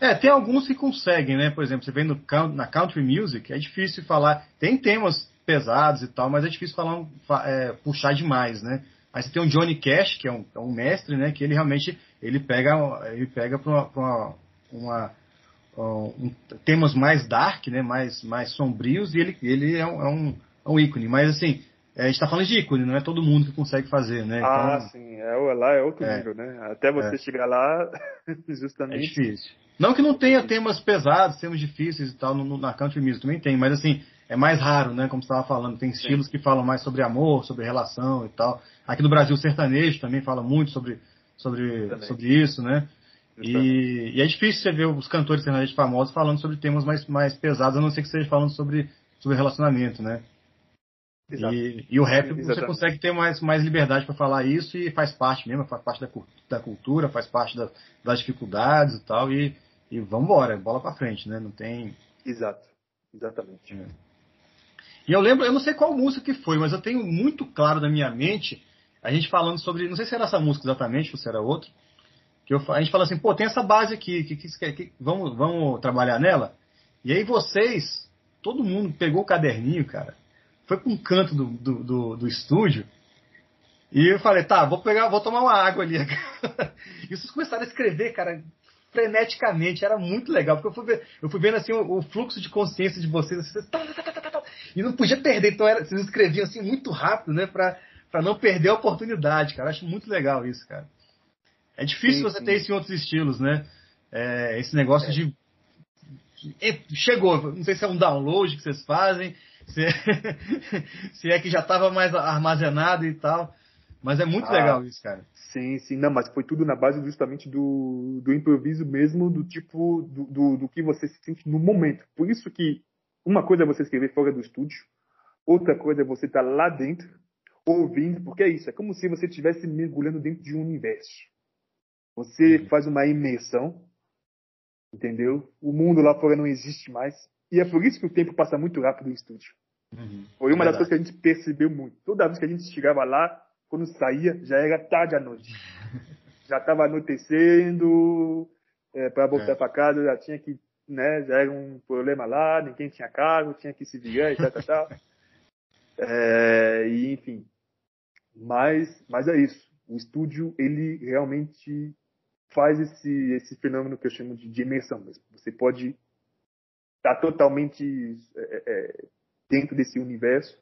É. é. tem alguns que conseguem, né? Por exemplo, você vem no, na country music, é difícil falar. Tem temas pesados e tal, mas é difícil falar, é, puxar demais, né? Aí você tem o Johnny Cash, que é um, é um mestre, né? Que ele realmente ele pega, ele pega para uma, uma, um, temas mais dark, né? Mais, mais sombrios e ele, ele é, um, é um, é um ícone. Mas assim, a gente está falando de ícone, não é todo mundo que consegue fazer, né? Ah, então, sim, é, lá é outro é, nível, né? Até você é. chegar lá, justamente. É difícil. Não que não tenha temas pesados, temas difíceis e tal, no, na country music também tem, mas assim, é mais raro, né? Como você estava falando, tem estilos Sim. que falam mais sobre amor, sobre relação e tal. Aqui no Brasil, o sertanejo também fala muito sobre, sobre, sobre isso, né? E, e, é difícil você ver os cantores sertanejos famosos falando sobre temas mais, mais pesados, a não ser que esteja falando sobre, sobre relacionamento, né? E, e, o rap Exatamente. você consegue ter mais, mais liberdade para falar isso e faz parte mesmo, faz parte da, da cultura, faz parte da, das dificuldades e tal, e, e vamos embora, bola para frente, né? Não tem. Exato, exatamente. É. E eu lembro, eu não sei qual música que foi, mas eu tenho muito claro na minha mente a gente falando sobre, não sei se era essa música exatamente ou se era outra, que eu, a gente fala assim, pô, tem essa base aqui, que, que, que, vamos, vamos trabalhar nela. E aí vocês, todo mundo pegou o caderninho, cara, foi para um canto do, do, do, do, estúdio e eu falei, tá, vou pegar, vou tomar uma água ali. e vocês começaram a escrever, cara, freneticamente, era muito legal, porque eu fui, ver, eu fui vendo assim o, o fluxo de consciência de vocês, assim, tá, tá, tá, e não podia perder. Então era, vocês escreviam assim muito rápido, né? Pra, pra não perder a oportunidade, cara. Acho muito legal isso, cara. É difícil sim, você sim. ter isso em outros estilos, né? É, esse negócio é. de é, chegou. Não sei se é um download que vocês fazem, se é, se é que já estava mais armazenado e tal. Mas é muito ah, legal isso, cara. Sim, sim. Não, mas foi tudo na base justamente do, do improviso mesmo, do tipo, do, do, do que você se sente no momento. Por isso que uma coisa é você escrever fora do estúdio, outra coisa é você estar tá lá dentro, ouvindo, porque é isso, é como se você estivesse mergulhando dentro de um universo. Você uhum. faz uma imersão, entendeu? O mundo lá fora não existe mais. E é por isso que o tempo passa muito rápido no estúdio. Uhum. Foi uma das coisas que a gente percebeu muito. Toda vez que a gente chegava lá, quando saía, já era tarde à noite. Já estava anoitecendo, é, para voltar é. para casa já tinha que, né, já era um problema lá, ninguém tinha carro, tinha que se virar e tal, tal, tal. É, e enfim. Mas, mas é isso. O estúdio, ele realmente faz esse, esse fenômeno que eu chamo de, de imersão mesmo. Você pode estar tá totalmente é, é, dentro desse universo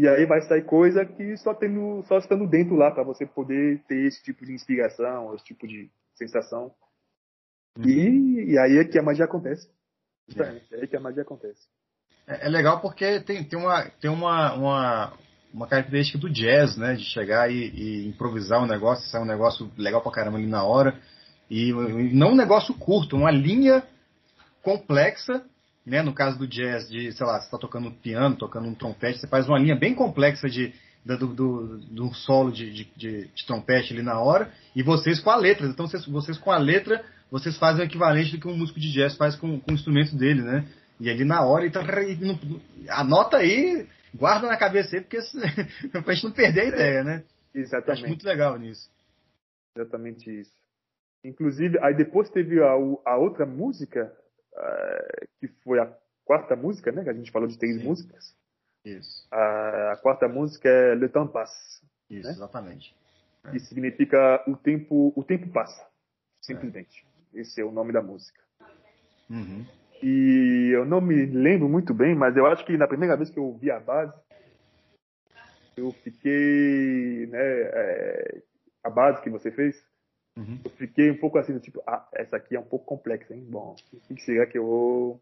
e aí vai sair coisa que só tendo, só estando dentro lá para você poder ter esse tipo de inspiração, esse tipo de sensação. Uhum. E, e, aí é que a magia acontece. É. é aí que a magia acontece. É, é, legal porque tem, tem, uma, tem uma, uma, uma característica do jazz, né? De chegar e, e improvisar um negócio, sair um negócio legal pra caramba ali na hora. E, e não um negócio curto, uma linha complexa né, no caso do jazz, de, sei lá, você está tocando piano, tocando um trompete, você faz uma linha bem complexa de, do, do, do solo de, de, de, de, trompete ali na hora, e vocês com a letra. Então, vocês, vocês com a letra, vocês fazem o equivalente do que um músico de jazz faz com, com o instrumento dele, né? E ali na hora, então, anota aí, guarda na cabeça aí, porque pra gente não perder a ideia, né? Exatamente. acho muito legal nisso. Exatamente isso. Inclusive, aí depois teve a, a outra música, uh, que foi a quarta música, né? Que a gente falou de três Sim. músicas. Isso. A, a, quarta música é Le Temps Passe. Isso, né? exatamente. Que é. significa o tempo, o tempo passa, simplesmente. É. Esse é o nome da música. Uhum. E eu não me lembro muito bem, mas eu acho que na primeira vez que eu ouvi a base, eu fiquei, né, é, a base que você fez, Uhum. Eu fiquei um pouco assim, tipo, ah, essa aqui é um pouco complexa, hein? Bom, o que será que eu vou.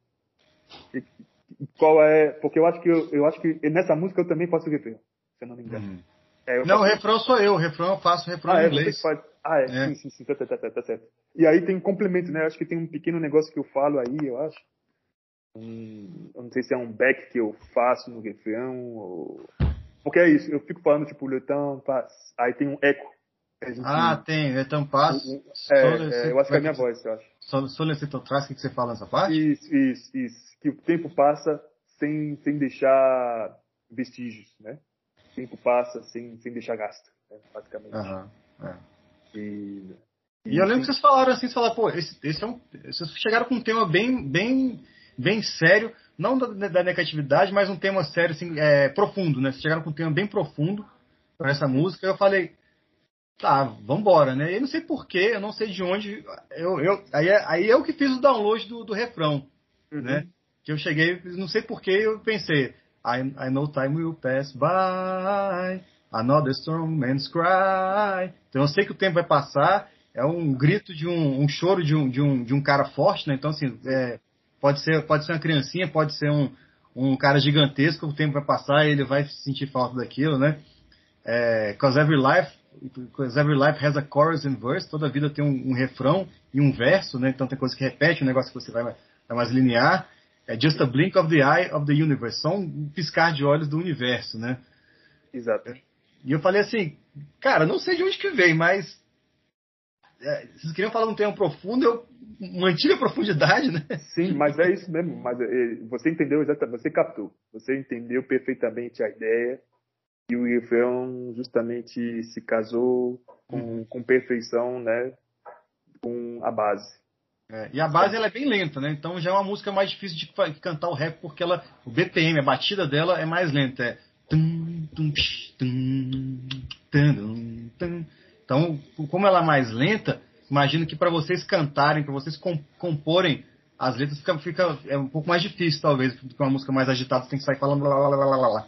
Qual é. Porque eu acho que eu, eu acho que nessa música eu também faço refrão, se eu não me engano. Uhum. É, não, faço... o refrão sou eu, o refrão eu faço refrão ah, em é, inglês. Faz... Ah, é, é, sim, sim, sim, tá, tá, tá, tá, certo. E aí tem um complemento, né? Eu acho que tem um pequeno negócio que eu falo aí, eu acho. Um, eu não sei se é um back que eu faço no refrão, ou... Porque é isso, eu fico falando, tipo, le temps passe. Aí tem um eco Gente, ah, tem, então passo. É, é, eu acho que é a minha voz, eu acho. Solicito atrás, o que você fala nessa parte? Isso, isso, isso. Que o tempo passa sem, sem deixar vestígios, né? O tempo passa sem, sem deixar gasto, né? basicamente. Aham, é. E, e, eu lembro que vocês falaram assim, vocês falaram, pô, esse, esse é um, vocês chegaram com um tema bem, bem, bem sério, não da, da negatividade, mas um tema sério, assim, é, profundo, né? Vocês chegaram com um tema bem profundo para essa música. Eu falei, tá, vambora, né? Eu não sei porquê, eu não sei de onde. Eu, eu, aí, é, aí eu que fiz o download do, do refrão, uhum. né? Que eu cheguei, não sei porquê, eu pensei, I, I know time will pass by, another storm man's cry. Então eu sei que o tempo vai passar, é um grito de um, um choro de um, de, um, de um cara forte, né? Então, assim, é, pode, ser, pode ser uma criancinha, pode ser um, um cara gigantesco, o tempo vai passar e ele vai sentir falta daquilo, né? É, Cause every life Because every life has a chorus and verse, toda vida tem um, um, refrão e um verso, né? Então tem coisa que repete, um negócio que você vai, vai mais linear. É just a blink of the eye of the universe, só um piscar de olhos do universo, né? Exato. E eu falei assim, cara, não sei de onde que vem, mas é, vocês queriam falar um tema profundo, eu mantive a profundidade, né? Sim, mas é isso mesmo. Mas é, você entendeu exatamente, você captou, você entendeu perfeitamente a ideia e o refrão justamente se casou com, uhum. com perfeição, né, com a base. É, e a base ela é bem lenta, né? Então já é uma música mais difícil de cantar o rap porque ela, o BPM, a batida dela é mais lenta. É então, como ela é mais lenta, imagino que para vocês cantarem, para vocês comporem as letras fica, fica, é um pouco mais difícil talvez, porque uma música mais agitada você tem que sair falando blá blá blá blá blá.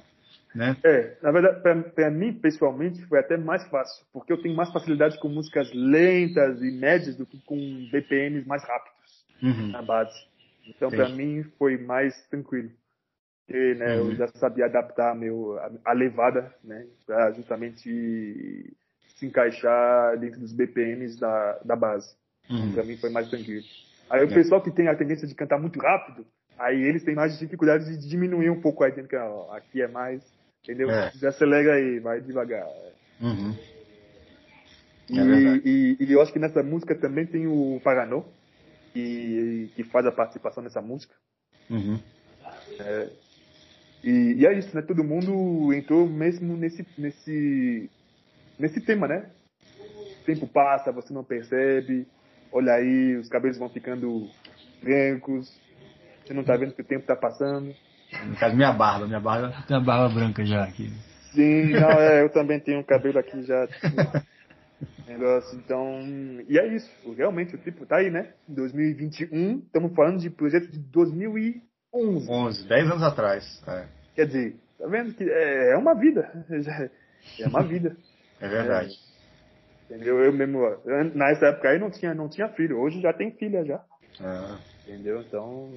Né? É, na verdade, para mim, pessoalmente, foi até mais fácil, porque eu tenho mais facilidade com músicas lentas e médias do que com BPMs mais rápidos uhum. na base. Então, para mim, foi mais tranquilo. Porque, né, Uhum. eu já sabia adaptar meu, a, a levada, né, para justamente se encaixar dentro dos BPMs da, da base. Uhum. Para mim foi mais tranquilo. Aí o É. pessoal que tem a tendência de cantar muito rápido, aí eles têm mais dificuldade de diminuir um pouco que ó, aqui é mais, entendeu? É. Desacelera aí, vai devagar. Uhum. E, É e, e eu acho que nessa música também tem o Paranô, que, que faz a participação nessa música. Uhum. E, e é isso, né? Todo mundo entrou mesmo nesse, nesse, nesse tema, né? O tempo passa, você não percebe. Olha aí, os cabelos vão ficando brancos. Você não tá vendo que o tempo tá passando. No caso, minha barba. Minha barba tem a barba branca já aqui. Sim, não, é, eu também tenho um cabelo aqui já. Negócio, então. E é isso. Realmente, o tipo tá aí, né? Em 2021, estamos falando de projeto de 2011. 11, 10 anos atrás. É, Quer dizer, tá vendo que é, é uma vida. É uma vida. é verdade. Entendeu? Eu mesmo, nessa época aí não tinha, não tinha filho. Hoje já tem filha já. É. Entendeu? Então.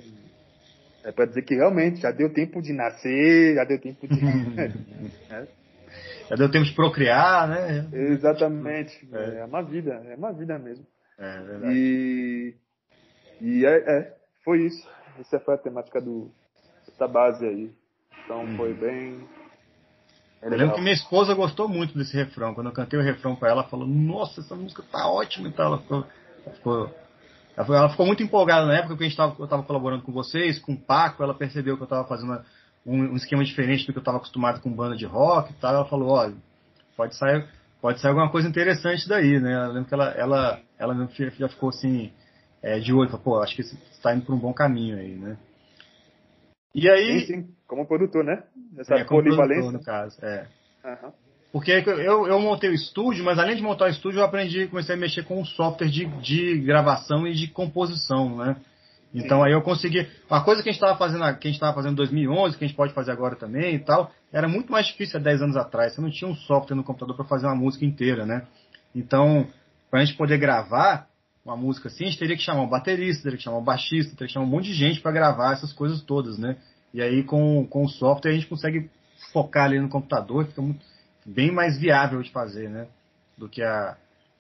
É pra dizer que realmente já deu tempo de nascer, já deu tempo de. É, Já deu tempo de procriar, né? exatamente. É. É. uma vida, é uma vida mesmo. É verdade. E. E é, é, foi isso. Essa foi a temática do, dessa base aí. Então foi bem. É Eu lembro que minha esposa gostou muito desse refrão. Quando eu cantei o refrão pra ela, ela falou: Nossa, essa música tá ótima e tal. Ela ficou, ficou, ela ficou- muito empolgada na época porque a gente tava, eu estava colaborando com vocês, com o Paco. Ela percebeu que eu estava fazendo um, um esquema diferente do que eu estava acostumado com banda de rock e tal. Ela falou: Olha, pode sair, pode sair alguma coisa interessante daí, né? Eu lembro que ela, ela, ela mesmo já ficou assim, é, de olho: falou, Pô, acho que você está indo por um bom caminho aí, né? E aí. Sim, sim, como produtor, né? Essa é, como produtor, no caso, é. Aham. Porque eu, eu montei o estúdio, mas além de montar o estúdio, eu aprendi, comecei a mexer com o software de, de gravação e de composição, né? Então Sim. aí eu consegui. Uma coisa que a gente estava fazendo, que a gente estava fazendo em 2011, que a gente pode fazer agora também e tal, era muito mais difícil há 10 anos atrás. Você não tinha um software no computador para fazer uma música inteira, né? Então, para a gente poder gravar uma música assim, a gente teria que chamar um baterista, teria que chamar um baixista, teria que chamar um monte de gente para gravar essas coisas todas, né? E aí com, com o software a gente consegue focar ali no computador, fica muito, bem mais viável de fazer, né? Do que há,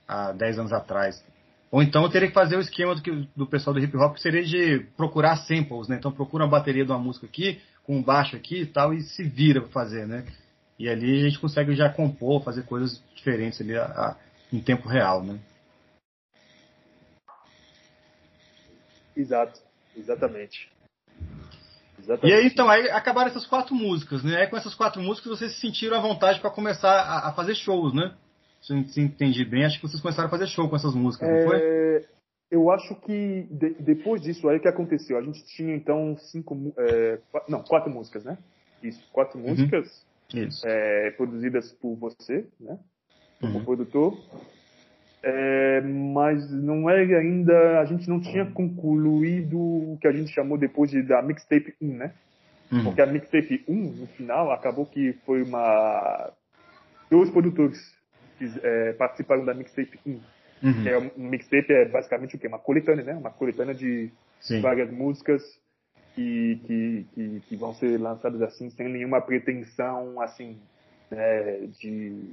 há 10 anos atrás. Ou então eu teria que fazer o esquema do, que, do pessoal do hip hop, que seria de procurar samples, né? Então procura uma bateria de uma música aqui, com um baixo aqui e tal, e se vira para fazer, né? E ali a gente consegue já compor, fazer coisas diferentes ali a, a, em tempo real, né? Exato, exatamente. E Exatamente. aí, então, aí acabaram essas quatro músicas, né? Aí com essas quatro músicas vocês se sentiram à vontade para começar a, a fazer shows, né? Se eu se entendi bem, acho que vocês começaram a fazer show com essas músicas, não foi? É, eu acho que de- depois disso aí o que aconteceu? A gente tinha então cinco, é, qua- não, quatro músicas, né? Isso, quatro Uhum. músicas Isso. é, produzidas por você, né? Como Uhum. produtor. É, mas não era ainda, a gente não tinha concluído o que a gente chamou depois de, da mixtape 1, né? Uhum. Porque a mixtape 1, no final, acabou que foi uma. Dois produtores fiz- é, participaram da mixtape 1. Uhum. Que é um mixtape é basicamente o quê? Uma coletânea, né? Uma coletânea de Sim. várias músicas que, que, que, que vão ser lançadas assim, sem nenhuma pretensão, assim, né, de...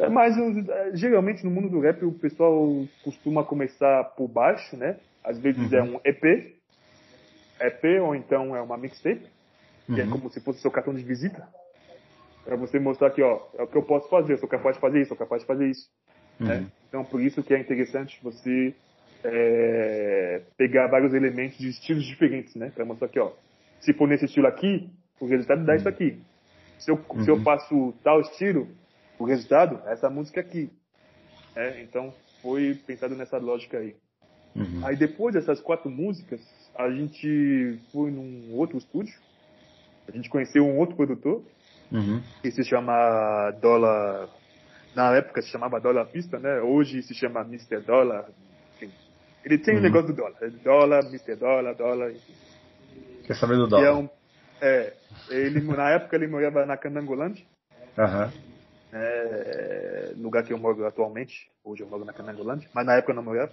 É um- é, geralmente no mundo do rap o pessoal costuma começar por baixo, né? Às vezes Uhum. é um EP, EP ou então é uma mixtape, que é Uhum. como se fosse seu cartão de visita. Pra você mostrar que, ó, é o que eu posso fazer, eu sou capaz de fazer isso, sou capaz de fazer isso né? Uhum. Então, por isso que é interessante você é, pegar vários elementos de estilos diferentes, né? Para mostrar que, ó, se for nesse estilo aqui, o resultado dá isso aqui. Se eu, se eu Uhum. faço tal estilo, o resultado é essa música aqui. É, então, foi pensado nessa lógica aí. Uhum. Aí, depois dessas quatro músicas, a gente foi num outro estúdio, a gente conheceu um outro produtor, Uhum. que se chama Dólar. Na época se chamava Dólar Pista, né? Hoje se chama Mr. Dólar. Enfim. Ele tem o Uhum. negócio do dólar. É Dólar, Mr. Dólar, dólar. enfim. Quer saber do Que é dólar? um. É. Ele, na época ele morava na Canangolândia, Aham. É, lugar que eu moro atualmente. Hoje eu moro na Canangolândia, mas na época eu não morava.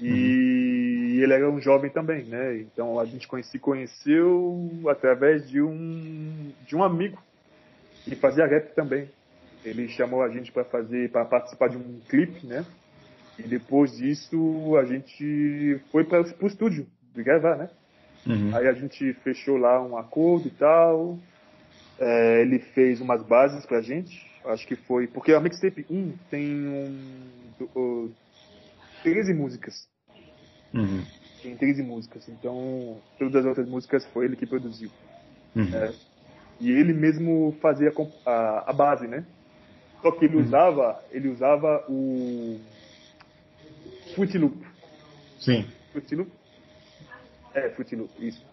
E ele era um jovem também, né? Então a gente se conheceu através de um de um amigo que fazia rap também. Ele chamou a gente para fazer, para participar de um clipe, né? E depois disso a gente foi para o estúdio de gravar, né? Uhum. Aí a gente fechou lá um acordo e tal. É, ele fez umas bases pra gente. Acho que foi. Porque a Mixtape 1 tem um, uh, 13 músicas. Uhum. Tem 13 músicas. Então, todas as outras músicas foi ele que produziu. Uhum. né? E ele mesmo fazia a a, base, né? Só que ele usava, ele usava o Fruity Loop. Sim. Fruity Loop? É, Fruity Loop, isso.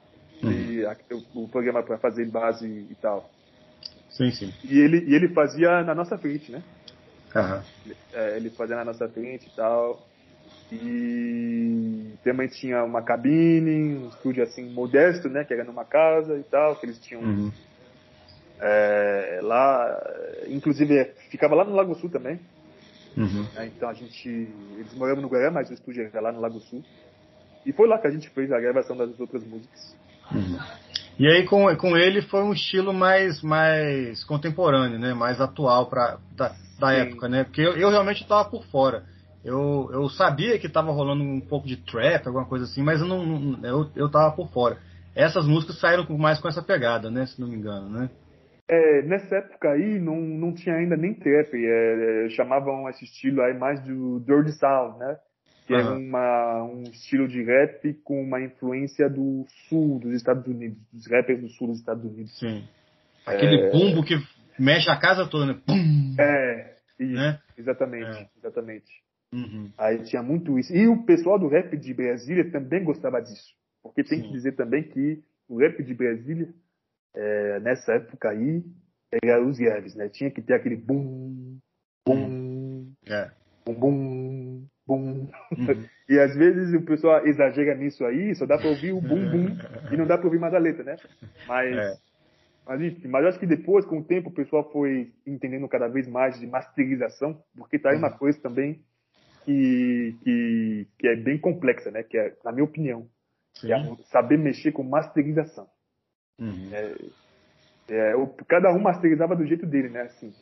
Uhum. E a- o, o programa para fazer base e tal. Sim, sim. E ele, e ele fazia na nossa frente, né? Aham. É, ele fazia na nossa frente e tal. E também tinha uma cabine, um estúdio assim modesto, né? Que era numa casa e tal, que eles tinham Uhum. é, lá. Inclusive é, ficava lá no Lago Sul também. Uhum. né, Então a gente. Eles moravam no Guará, mas o estúdio era lá no Lago Sul. E foi lá que a gente fez a gravação das outras músicas. Uhum. E aí com, com ele foi um estilo mais, mais contemporâneo, né? Mais atual pra, da, da época, né? Porque eu, eu realmente estava por fora. Eu, eu sabia que estava rolando um pouco de trap, alguma coisa assim, mas eu não, não- eu, eu tava por fora. Essas músicas saíram mais com essa pegada, né? Se não me engano, né? É, nessa época aí não, não tinha ainda nem trap, é, é, chamavam esse estilo aí mais do Dirty Sound, né? Que é Aham. uma, um estilo de rap com uma influência do sul dos Estados Unidos, dos rappers do sul dos Estados Unidos. Sim. Aquele bumbo que mexe a casa toda, né? Pum! É, isso, Né? exatamente, É. exatamente. Uhum. Aí tinha muito isso. E o pessoal do rap de Brasília também gostava disso. Porque tem Sim. que dizer também que o rap de Brasília, é, nessa época aí, era os graves, né? Tinha que ter aquele bum, bum, É. bum, bum, bum. Uhum. E às vezes o pessoal exagera nisso aí, só dá pra ouvir o bum, bum, e não dá pra ouvir mais a letra, né? Mas, É. mas enfim, mas acho que depois, com o tempo, o pessoal foi entendendo cada vez mais de masterização, porque tá aí uma coisa também que, que, que é bem complexa, né? Que é, na minha opinião, é saber mexer com masterização. Uhum. É, o- cada um masterizava do jeito dele, né? Assim,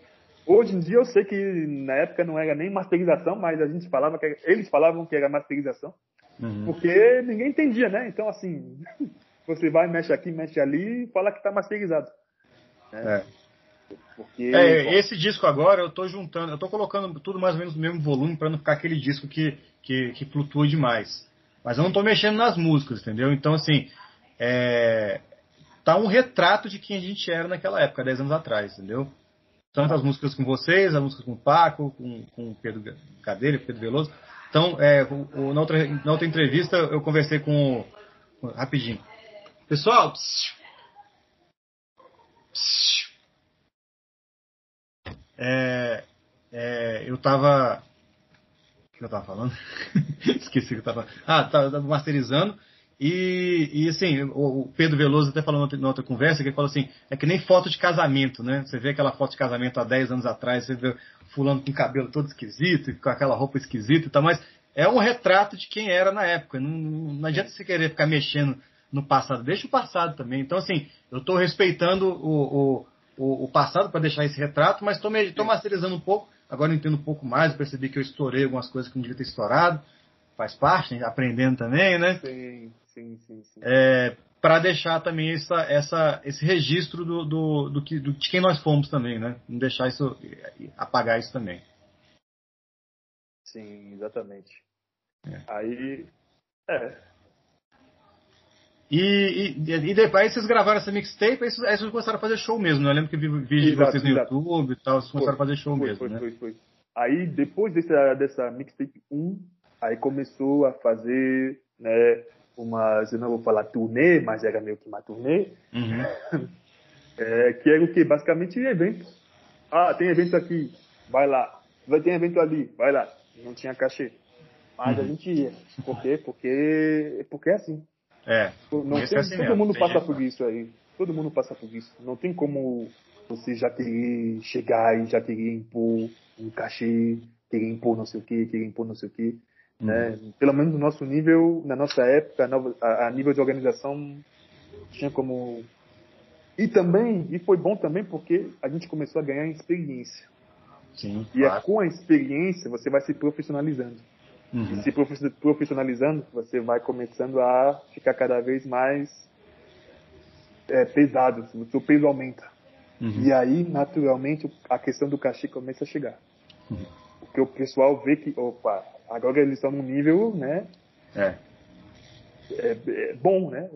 hoje em dia eu sei que na época não era nem masterização, mas a gente falava que era- eles falavam que era masterização, Uhum. porque ninguém entendia, né? Então assim, você vai, mexe aqui, mexe ali e fala que tá masterizado. É. Porque É, esse disco agora eu tô juntando, eu tô colocando tudo mais ou menos no mesmo volume para não ficar aquele disco que, que, que flutua demais. Mas eu não tô mexendo nas músicas, entendeu? Então, assim, é, tá um retrato de quem a gente era naquela época, 10 anos atrás, entendeu? Tanto as músicas com vocês, as músicas com o Paco, com, com o Pedro Cadeira, Pedro Veloso. Então, é, o- o- na, outra, na outra entrevista eu conversei com. rapidinho. Pessoal, psiu, psiu. É, é, eu tava. O que eu tava falando? Esqueci o que eu tava. Ah, tava, tava masterizando. E, e assim, o, Pedro Veloso até falou na outra, conversa que ele falou assim: é que nem foto de casamento, né? Você vê aquela foto de casamento há 10 anos atrás, você vê fulano com o cabelo todo esquisito, com aquela roupa esquisita e tal, mas é um retrato de quem era na época. Não, não, adianta você querer ficar mexendo no passado, deixa o passado também. Então, assim, eu estou respeitando o, o, o, passado para deixar esse retrato, mas estou masterizando um pouco. Agora entendo um pouco mais, percebi que eu estourei algumas coisas que não devia ter estourado. Faz parte, né? aprendendo também, né? Sim, sim, sim, sim. É, para deixar também essa, essa, esse registro do, do, do, que, do, de quem nós fomos também, né? Não deixar isso, apagar isso também. Sim, exatamente. É. Aí, é, E, e, e depois vocês gravaram essa mixtape, aí vocês, aí vocês começaram a fazer show mesmo, né? Eu lembro que vi vídeo de vocês no exato. YouTube e tal, vocês começaram Foi, a fazer show foi, mesmo, foi, né? foi, foi. Aí, depois dessa, dessa mixtape 1, aí começou a fazer, né, umas, eu não vou falar turnê, mas era meio que uma turnê, Uhum. é, que era o que? Basicamente eventos. Ah, tem evento aqui, vai lá. Vai ter evento ali, vai lá. Não tinha cachê. Mas a Uhum. gente ia. Por quê? Porque, porque é assim. É. Não Esse tem, é assim todo mundo tem passa jeito por não. isso aí. Todo mundo passa por isso. Não tem como você já querer chegar e já querer impor um cachê, querer impor não sei o que, querer impor não sei o que. Né? Pelo menos no nosso nível, na nossa época, a, a nível de organização, tinha como. E também, e foi bom também porque a gente começou a ganhar experiência. Sim, E é claro. com a experiência você vai se profissionalizando. Uhum. E se profi- profissionalizando, você vai começando a ficar cada vez mais é, pesado, o seu peso aumenta. Uhum. E aí, naturalmente, a questão do cachê começa a chegar. Uhum. Porque o pessoal vê que, opa, agora eles estão num nível, né, É. é, é bom, né?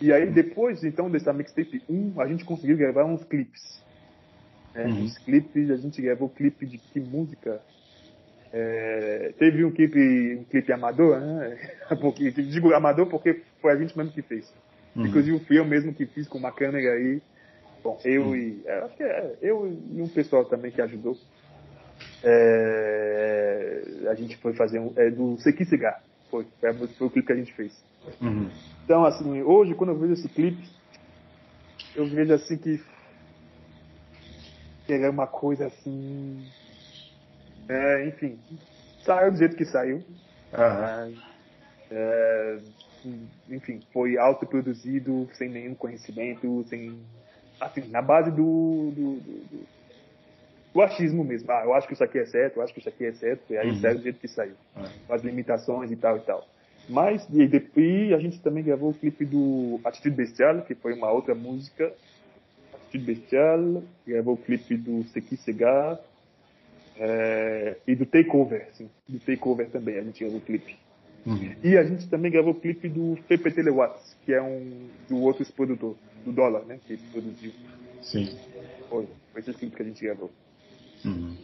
E aí, depois, então, dessa mixtape 1, a gente conseguiu gravar uns clipes. Né? Uhum. Os clipes, a gente gravou clipe de que música? É, teve um clipe, um clipe amador, né? Porque, digo amador porque foi a gente mesmo que fez. Uhum. Inclusive fui eu mesmo que fiz com uma câmera aí. Bom, eu e. é, acho que é, eu e um pessoal também que ajudou. É, a gente foi fazer um. É do Sequi Cigar. Foi, foi, o clipe que a gente fez. Uhum. Então, assim, hoje quando eu vejo esse clipe, eu vejo assim que. que é uma coisa assim. É, enfim. Saiu do jeito que saiu. Aham. É, enfim, foi autoproduzido, sem nenhum conhecimento, sem. Assim, na base do, do, do, do achismo mesmo. Ah, eu acho que isso aqui é certo, eu acho que isso aqui é certo, e aí Uhum. saiu do jeito que saiu. Com as limitações e tal e tal. Mas, e, de- e a gente também gravou o clipe do Atitude Bestial, que foi uma outra música. Atitude Bestial, gravou o clipe do Sequi Segar, é, e do Takeover, sim, do Takeover também, a gente gravou o clipe. Uhum. E a gente também gravou o clipe do Pepe Telewatts, que é um do outro produtor, do Dólar, né? Que produziu. Sim. Foi, foi esse clipe que a gente gravou. Uhum.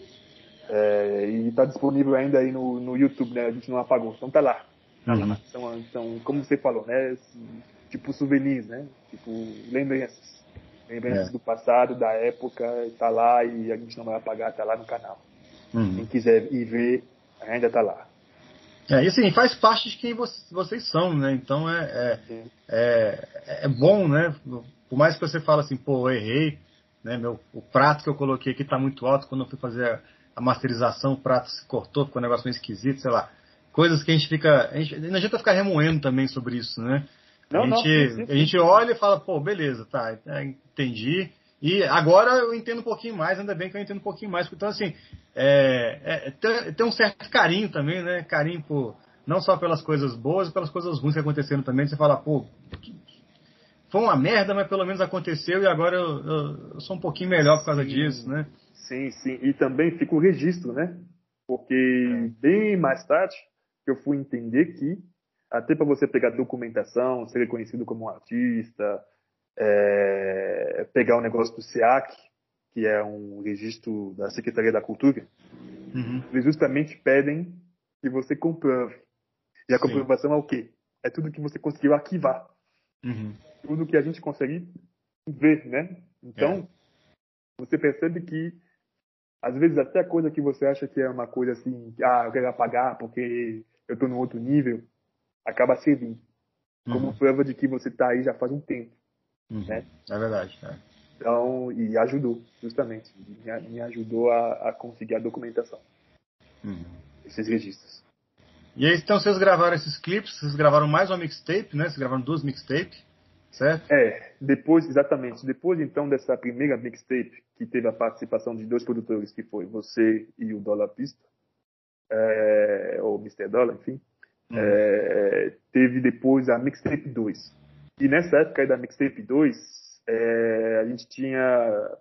É, e tá disponível ainda aí no, no YouTube, né? A gente não apagou. Então tá lá. Tá Uhum. lá. São, são, como você falou, né? Tipo souvenirs, né? Tipo lembranças. Lembranças É. do passado, da época, tá lá e a gente não vai apagar, tá lá no canal. Quem Uhum. quiser ir ver, ainda tá lá. É, e assim, faz parte de quem vo- vocês são, né? Então é, é, é, é bom, né? Por mais que você fale assim, pô, eu errei, né? Meu, o prato que eu coloquei aqui tá muito alto. Quando eu fui fazer a, masterização, o prato se cortou, ficou um negócio meio esquisito, sei lá. Coisas que a gente fica. A gente, não adianta ficar remoendo também sobre isso, né? Não, a, não, gente, sim, a gente olha e fala, pô, beleza, tá, é, entendi. E agora eu entendo um pouquinho mais, ainda bem que eu entendo um pouquinho mais. Então, assim, é, é, tem, tem um certo carinho também, né? Carinho por, não só pelas coisas boas, pelas coisas ruins que aconteceram também. Você fala, pô, que- foi uma merda, mas pelo menos aconteceu e agora eu, eu- eu sou um pouquinho melhor por causa Sim. disso, né? Sim, sim. E também fica o registro, né? Porque bem mais tarde eu fui entender que até para você pegar documentação, ser reconhecido como um artista, é, pegar o negócio do SEAC, que é um registro da Secretaria da Cultura, Uhum. eles justamente pedem que você comprove. E a Sim. comprovação é o quê? É tudo que você conseguiu arquivar. Uhum. Tudo que a gente consegue ver, né? Então, você percebe que às vezes até a coisa que você acha que é uma coisa assim, ah, eu quero apagar porque eu tô num outro nível, acaba servindo como Uhum. prova de que você tá aí já faz um tempo. Uhum. né? É verdade. é. Então, e ajudou, justamente. Me, me ajudou a, a conseguir a documentação, Uhum. esses registros. E aí, então, vocês gravaram esses clipes, vocês gravaram mais uma mixtape, né? Vocês gravaram duas mixtapes, certo? É, depois, exatamente, depois então dessa primeira mixtape, que teve a participação de dois produtores, que foi você e o Dollar Pista, é, ou Mr. Dollar, enfim, Uhum. é, teve depois a mixtape 2. E nessa época da mixtape 2, é, a gente tinha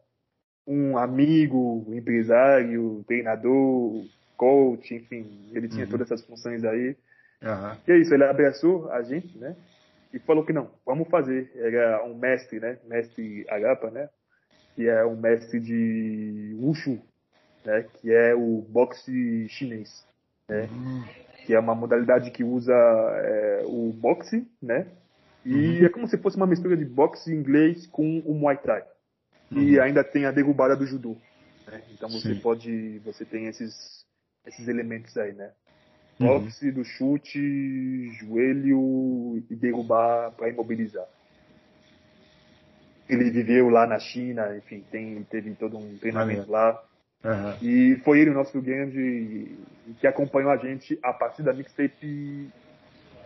um amigo, um empresário, treinador, coach, enfim, ele tinha Uhum. todas essas funções aí. Aham. E é isso, ele abraçou a gente, né? E falou que não, vamos fazer. Era um mestre, né? Mestre Agapa, né? Que é um mestre de Wushu, né? Que é o boxe chinês, Uhum. que é uma modalidade que usa é, o boxe, né? E Uhum. é como se fosse uma mistura de boxe inglês com o Muay Thai. E Uhum. ainda tem a derrubada do judô. né? Então você Sim. pode, você tem esses, esses elementos aí, né? Uhum. Boxe do chute, joelho e derrubar para imobilizar. Ele viveu lá na China, enfim, tem, teve todo um treinamento lá. Aham. E foi ele o nosso grande que acompanhou a gente a partir da mixtape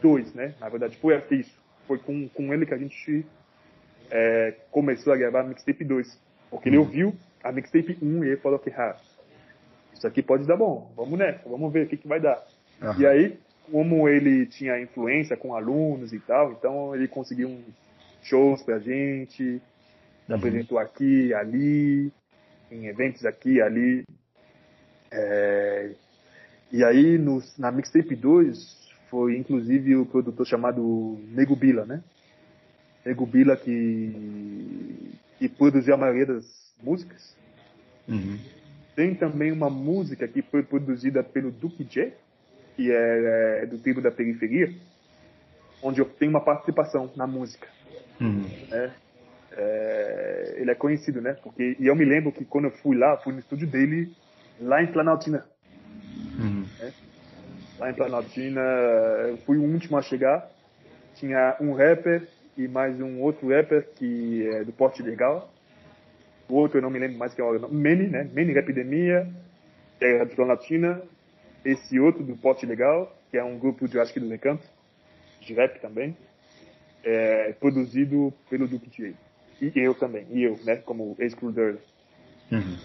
2, né? Na verdade, foi até isso. Foi com, com ele que a gente é, começou a gravar a mixtape 2. Porque ele ouviu a mixtape 1 e ele falou que, ah, isso aqui pode dar bom, vamos nessa, vamos ver o que, que vai dar. Aham. E aí, como ele tinha influência com alunos e tal, então ele conseguiu uns shows pra gente, Uhum. apresentou aqui, ali, em eventos aqui, ali. É, e aí, no, na Mixtape 2, foi inclusive o produtor chamado Nego Bila, né? Nego Bila que, que produziu a maioria das músicas. Uhum. Tem também uma música que foi produzida pelo Duke J, que é, é do tribo da periferia, onde eu tenho uma participação na música. Uhum. né? É, ele é conhecido, né? Porque, e eu me lembro que quando eu fui lá, fui no estúdio dele, lá em Planaltina. Uhum. Lá em Planaltina, eu fui o último a chegar. Tinha um rapper e mais um outro rapper que é do porte legal. O outro eu não me lembro mais que é o. Manny, né? Rapidemia, que é de Planaltina. Esse outro do porte legal, que é um grupo de, acho que do Recanto, de rap também. É, produzido pelo Duke J. E eu também, e eu, né? Como ex-crudeur. Uhum.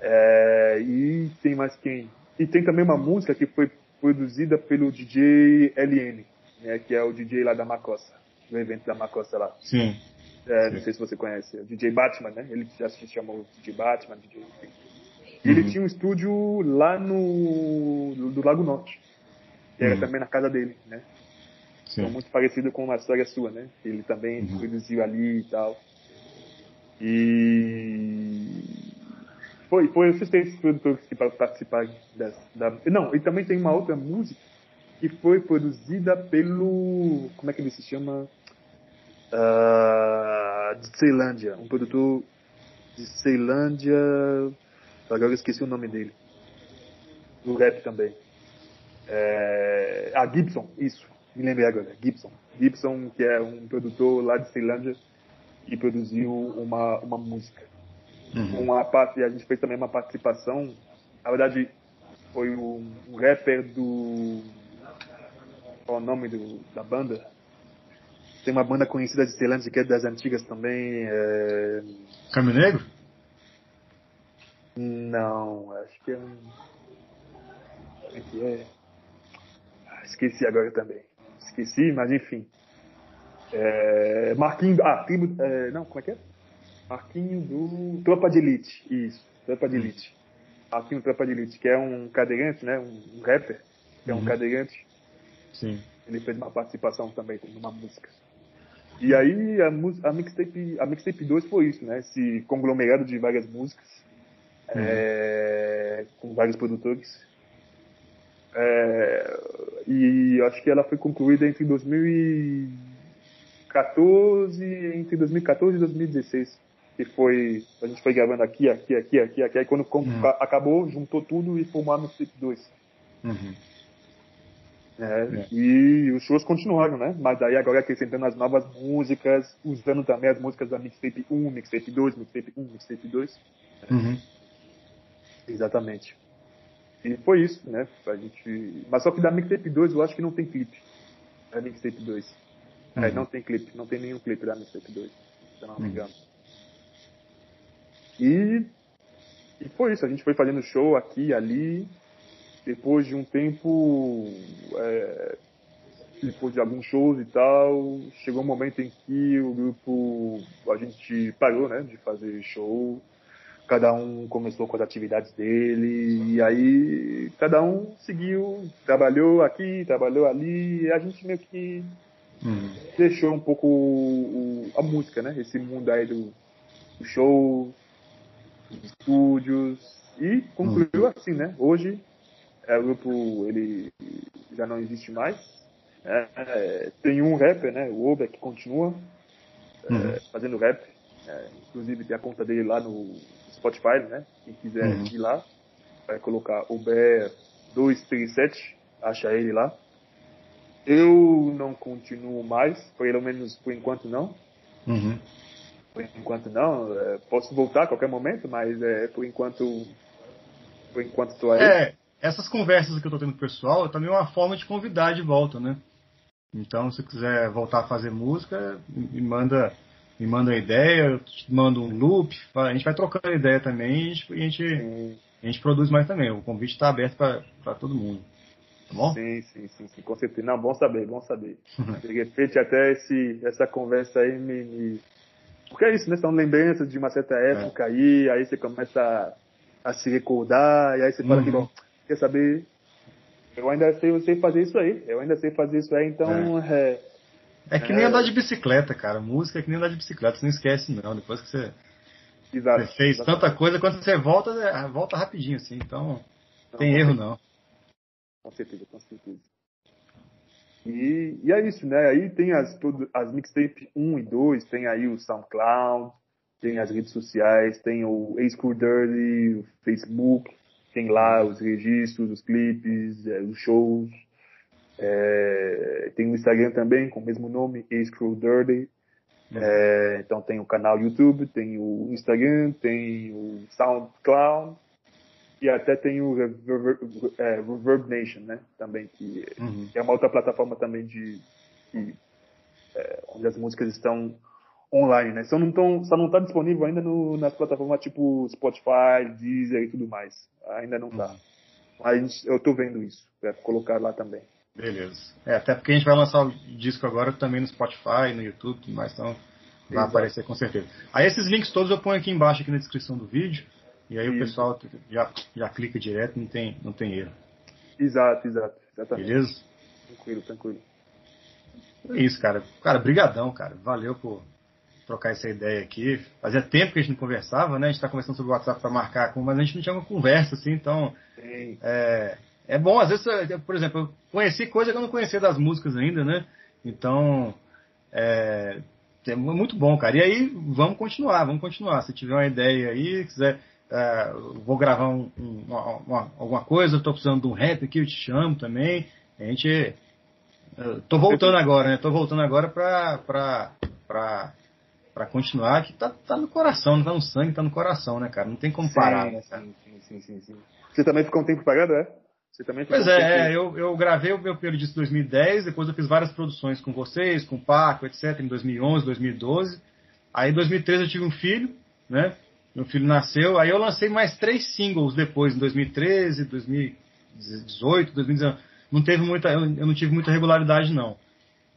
É, e tem mais quem? E tem também uma música que foi produzida pelo DJ LN, né, que é o DJ lá da Macossa, do evento da Macossa lá. Sim. É, não sei se você conhece, é o DJ Batman, né? Ele já se chamou DJ Batman, DJ. E Ele Uhum. tinha um estúdio lá no do, Lago Norte, que era Uhum. também na casa dele, né? Então, Sim. muito parecido com uma história sua, né? Ele também Uhum. produziu ali e tal. E foi, foi esses três produtores que pa- participaram dessa. Da... Não, e também tem uma outra música que foi produzida pelo. Como é que ele se chama? Ah, de Ceilândia. Um produtor de Ceilândia. Agora eu esqueci o nome dele. Do rap também. É... Ah, Gibson, isso. Me lembrei agora. Gibson. Gibson, que é um produtor lá de Ceilândia e produziu uma, uma música. Uhum. Uma parte, a gente fez também uma participação. Na verdade, foi um, um rapper do. Qual é o nome do, da banda? Tem uma banda conhecida de Ceilândia que é das antigas também. É... Caminho Negro? Não, acho que é um. Como é que é? Ah, Esqueci agora também. Esqueci, mas enfim. É... Marquinho. Ah, tribo. é, Não, como é que é? Marquinho do. Tropa de Elite. Isso, Tropa de Elite. Marquinho Tropa de Elite, que é um cadeirante, né? Um, um rapper, que é um Uhum. cadeirante. Sim. Ele fez uma participação também numa música. E aí a, a mixtape, a mixtape 2 foi isso, né? Esse conglomerado de várias músicas, é, com vários produtores. É, e acho que ela foi concluída entre 2014, entre 2014 e 2016. Que foi, a gente foi gravando aqui, aqui, aqui, aqui, aqui. Aí quando Uhum. acabou, juntou tudo e formou a mixtape 2. Uhum. É, É. E os shows continuaram, né? Mas daí agora acrescentando as novas músicas, usando também as músicas da Mixtape 1, Mixtape 2, Mixtape 1, Mixtape 2. Uhum. Exatamente. E foi isso, né? A gente... Mas só que da Mixtape 2 eu acho que não tem clipe. Da Mixtape 2. É, Uhum. não tem clipe, não tem nenhum clipe da Mixtape 2, se eu não me Uhum. engano. E, e foi isso, a gente foi fazendo show aqui e ali. Depois de um tempo, é, depois de alguns shows e tal, chegou um momento em que o grupo, a gente parou, né, de fazer show. Cada um começou com as atividades dele, e aí cada um seguiu, trabalhou aqui, trabalhou ali, e a gente meio que Uhum. deixou um pouco o- a música, né? Esse mundo aí do, do show, dos estúdios, e concluiu assim, né? Hoje é, o grupo ele já não existe mais. né? É, tem um rapper, né? O Ober que continua é, Uhum. fazendo rap. É, inclusive tem a conta dele lá no Spotify, né? Quem quiser Uhum. ir lá, vai colocar Ober 237, acha ele lá. Eu não continuo mais, pelo menos por enquanto não. Uhum. por enquanto não. É, posso voltar a qualquer momento, mas é, por enquanto. Por enquanto estou aí. É, essas conversas que eu tô tendo com o pessoal também é uma forma de convidar de volta, né? Então, se quiser voltar a fazer música, me manda, me manda uma ideia, eu te mando um loop, a gente vai trocando ideia também e a gente, a gente, a gente produz mais também. O convite está aberto para todo mundo. Tá bom? Sim, sim, sim, sim, com certeza. Não, bom saber, bom saber. De repente, até esse, essa conversa aí me, me... Porque é isso, né? São lembranças de uma certa época é. aí, aí você começa a, a, se recordar, e aí você fala uhum. que, bom, quer saber? Eu ainda sei, eu sei fazer isso aí. Eu ainda sei fazer isso aí, então. É, é, é que nem andar de bicicleta, cara. Música é que nem andar de bicicleta. Você não esquece, não. Depois que você, Exato, você fez exatamente. tanta coisa, quando você volta, é, volta rapidinho, assim. Então, não tem erro, não. Com certeza, com certeza. E, e é isso, né? Aí tem as, todo, as mixtape 1 e 2, tem aí o SoundCloud, tem as redes sociais, tem o Ace Dirty, o Facebook, tem lá os registros, os clipes, é, os shows. É, tem o Instagram também com o mesmo nome, Ace Crew Dirty. Uhum. É, então tem o canal YouTube, tem o Instagram, tem o SoundCloud e até tem o Reverb, é, Reverb Nation, né? Também, que, uhum. que, é uma outra plataforma também de. Que, é, onde as músicas estão online, né? Só não, tão, só não tá disponível ainda no, nas plataformas tipo Spotify, Deezer e tudo mais. Ainda não tá. Mas eu tô vendo isso, pra colocar lá também. Beleza. É, até porque a gente vai lançar o disco agora também no Spotify, no YouTube, tudo mais, então vai Exato. aparecer com certeza. Aí esses links todos eu ponho aqui embaixo aqui na descrição do vídeo. E aí Isso. o pessoal já, já clica direto, não tem, não tem erro. Exato, exato. Exatamente. Beleza? Tranquilo, tranquilo. É isso, cara. Cara, brigadão, cara. Valeu por trocar essa ideia aqui. Fazia tempo que a gente não conversava, né? A gente tá conversando sobre o WhatsApp para marcar, mas a gente não tinha uma conversa, assim, então... É, é bom, às vezes, por exemplo, eu conheci coisa que eu não conhecia das músicas ainda, né? Então, é, é muito bom, cara. E aí, vamos continuar, vamos continuar. Se tiver uma ideia aí, quiser uh, vou gravar um, um, uma, alguma coisa, estou precisando de um rap aqui, eu te chamo também. A gente. Tô voltando agora, né? Tô voltando agora pra, pra continuar, que tá, tá no coração, não tá no sangue, tá no coração, né, cara? Não tem como parar, né, cara? Sim, sim, sim, sim. Você também ficou um tempo pagando, é? Você também pois é, é eu, eu gravei o meu disco em 2010, depois eu fiz várias produções com vocês, com o Paco, etc., em 2011, 2012. Aí em 2013 eu tive um filho, né? Meu filho nasceu, aí eu lancei mais três singles depois, em 2013, 2018, 2019. Não teve muita, eu não tive muita regularidade, não.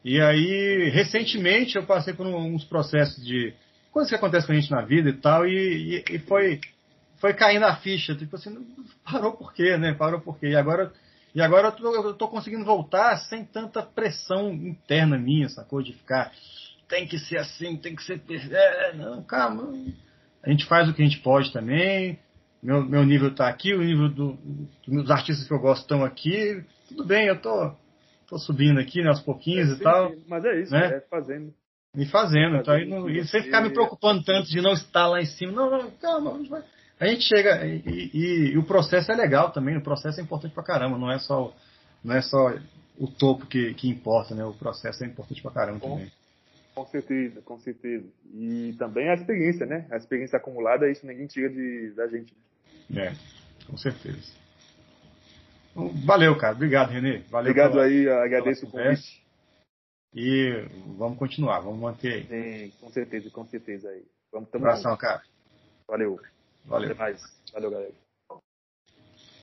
E aí, recentemente, eu passei por uns processos de coisas que acontecem com a gente na vida e tal, e, e, e foi, foi caindo a ficha. Tipo assim, parou por quê, né? Parou por quê? E agora, e agora eu tô, eu tô conseguindo voltar sem tanta pressão interna minha, sacou? De ficar, tem que ser assim, tem que ser. É, não, calma a gente faz o que a gente pode também. Meu, meu nível está aqui, o nível do, dos artistas que eu gosto estão aqui. Tudo bem, eu tô, tô subindo aqui, né, aos pouquinhos é, sim, e tal. Sim, mas é isso, né? é fazendo. E fazendo. Então, aí não, e sem ficar me preocupando tanto de não estar lá em cima. Não, não, calma, a gente, vai. a gente chega. E, e, e, o processo é legal também, o processo é importante pra caramba, não é só, não é só o topo que, que importa, né? O processo é importante pra caramba Bom. também. Com certeza, com certeza. E também a experiência, né? A experiência acumulada, isso ninguém tira de, da gente. É, com certeza. Valeu, cara. Obrigado, Renê. Valeu Obrigado pela, aí, agradeço o convite. E vamos continuar, vamos manter aí. Sim, com certeza, com certeza aí. Vamos. Um abração, cara. Valeu. Valeu. Até mais. Valeu, galera.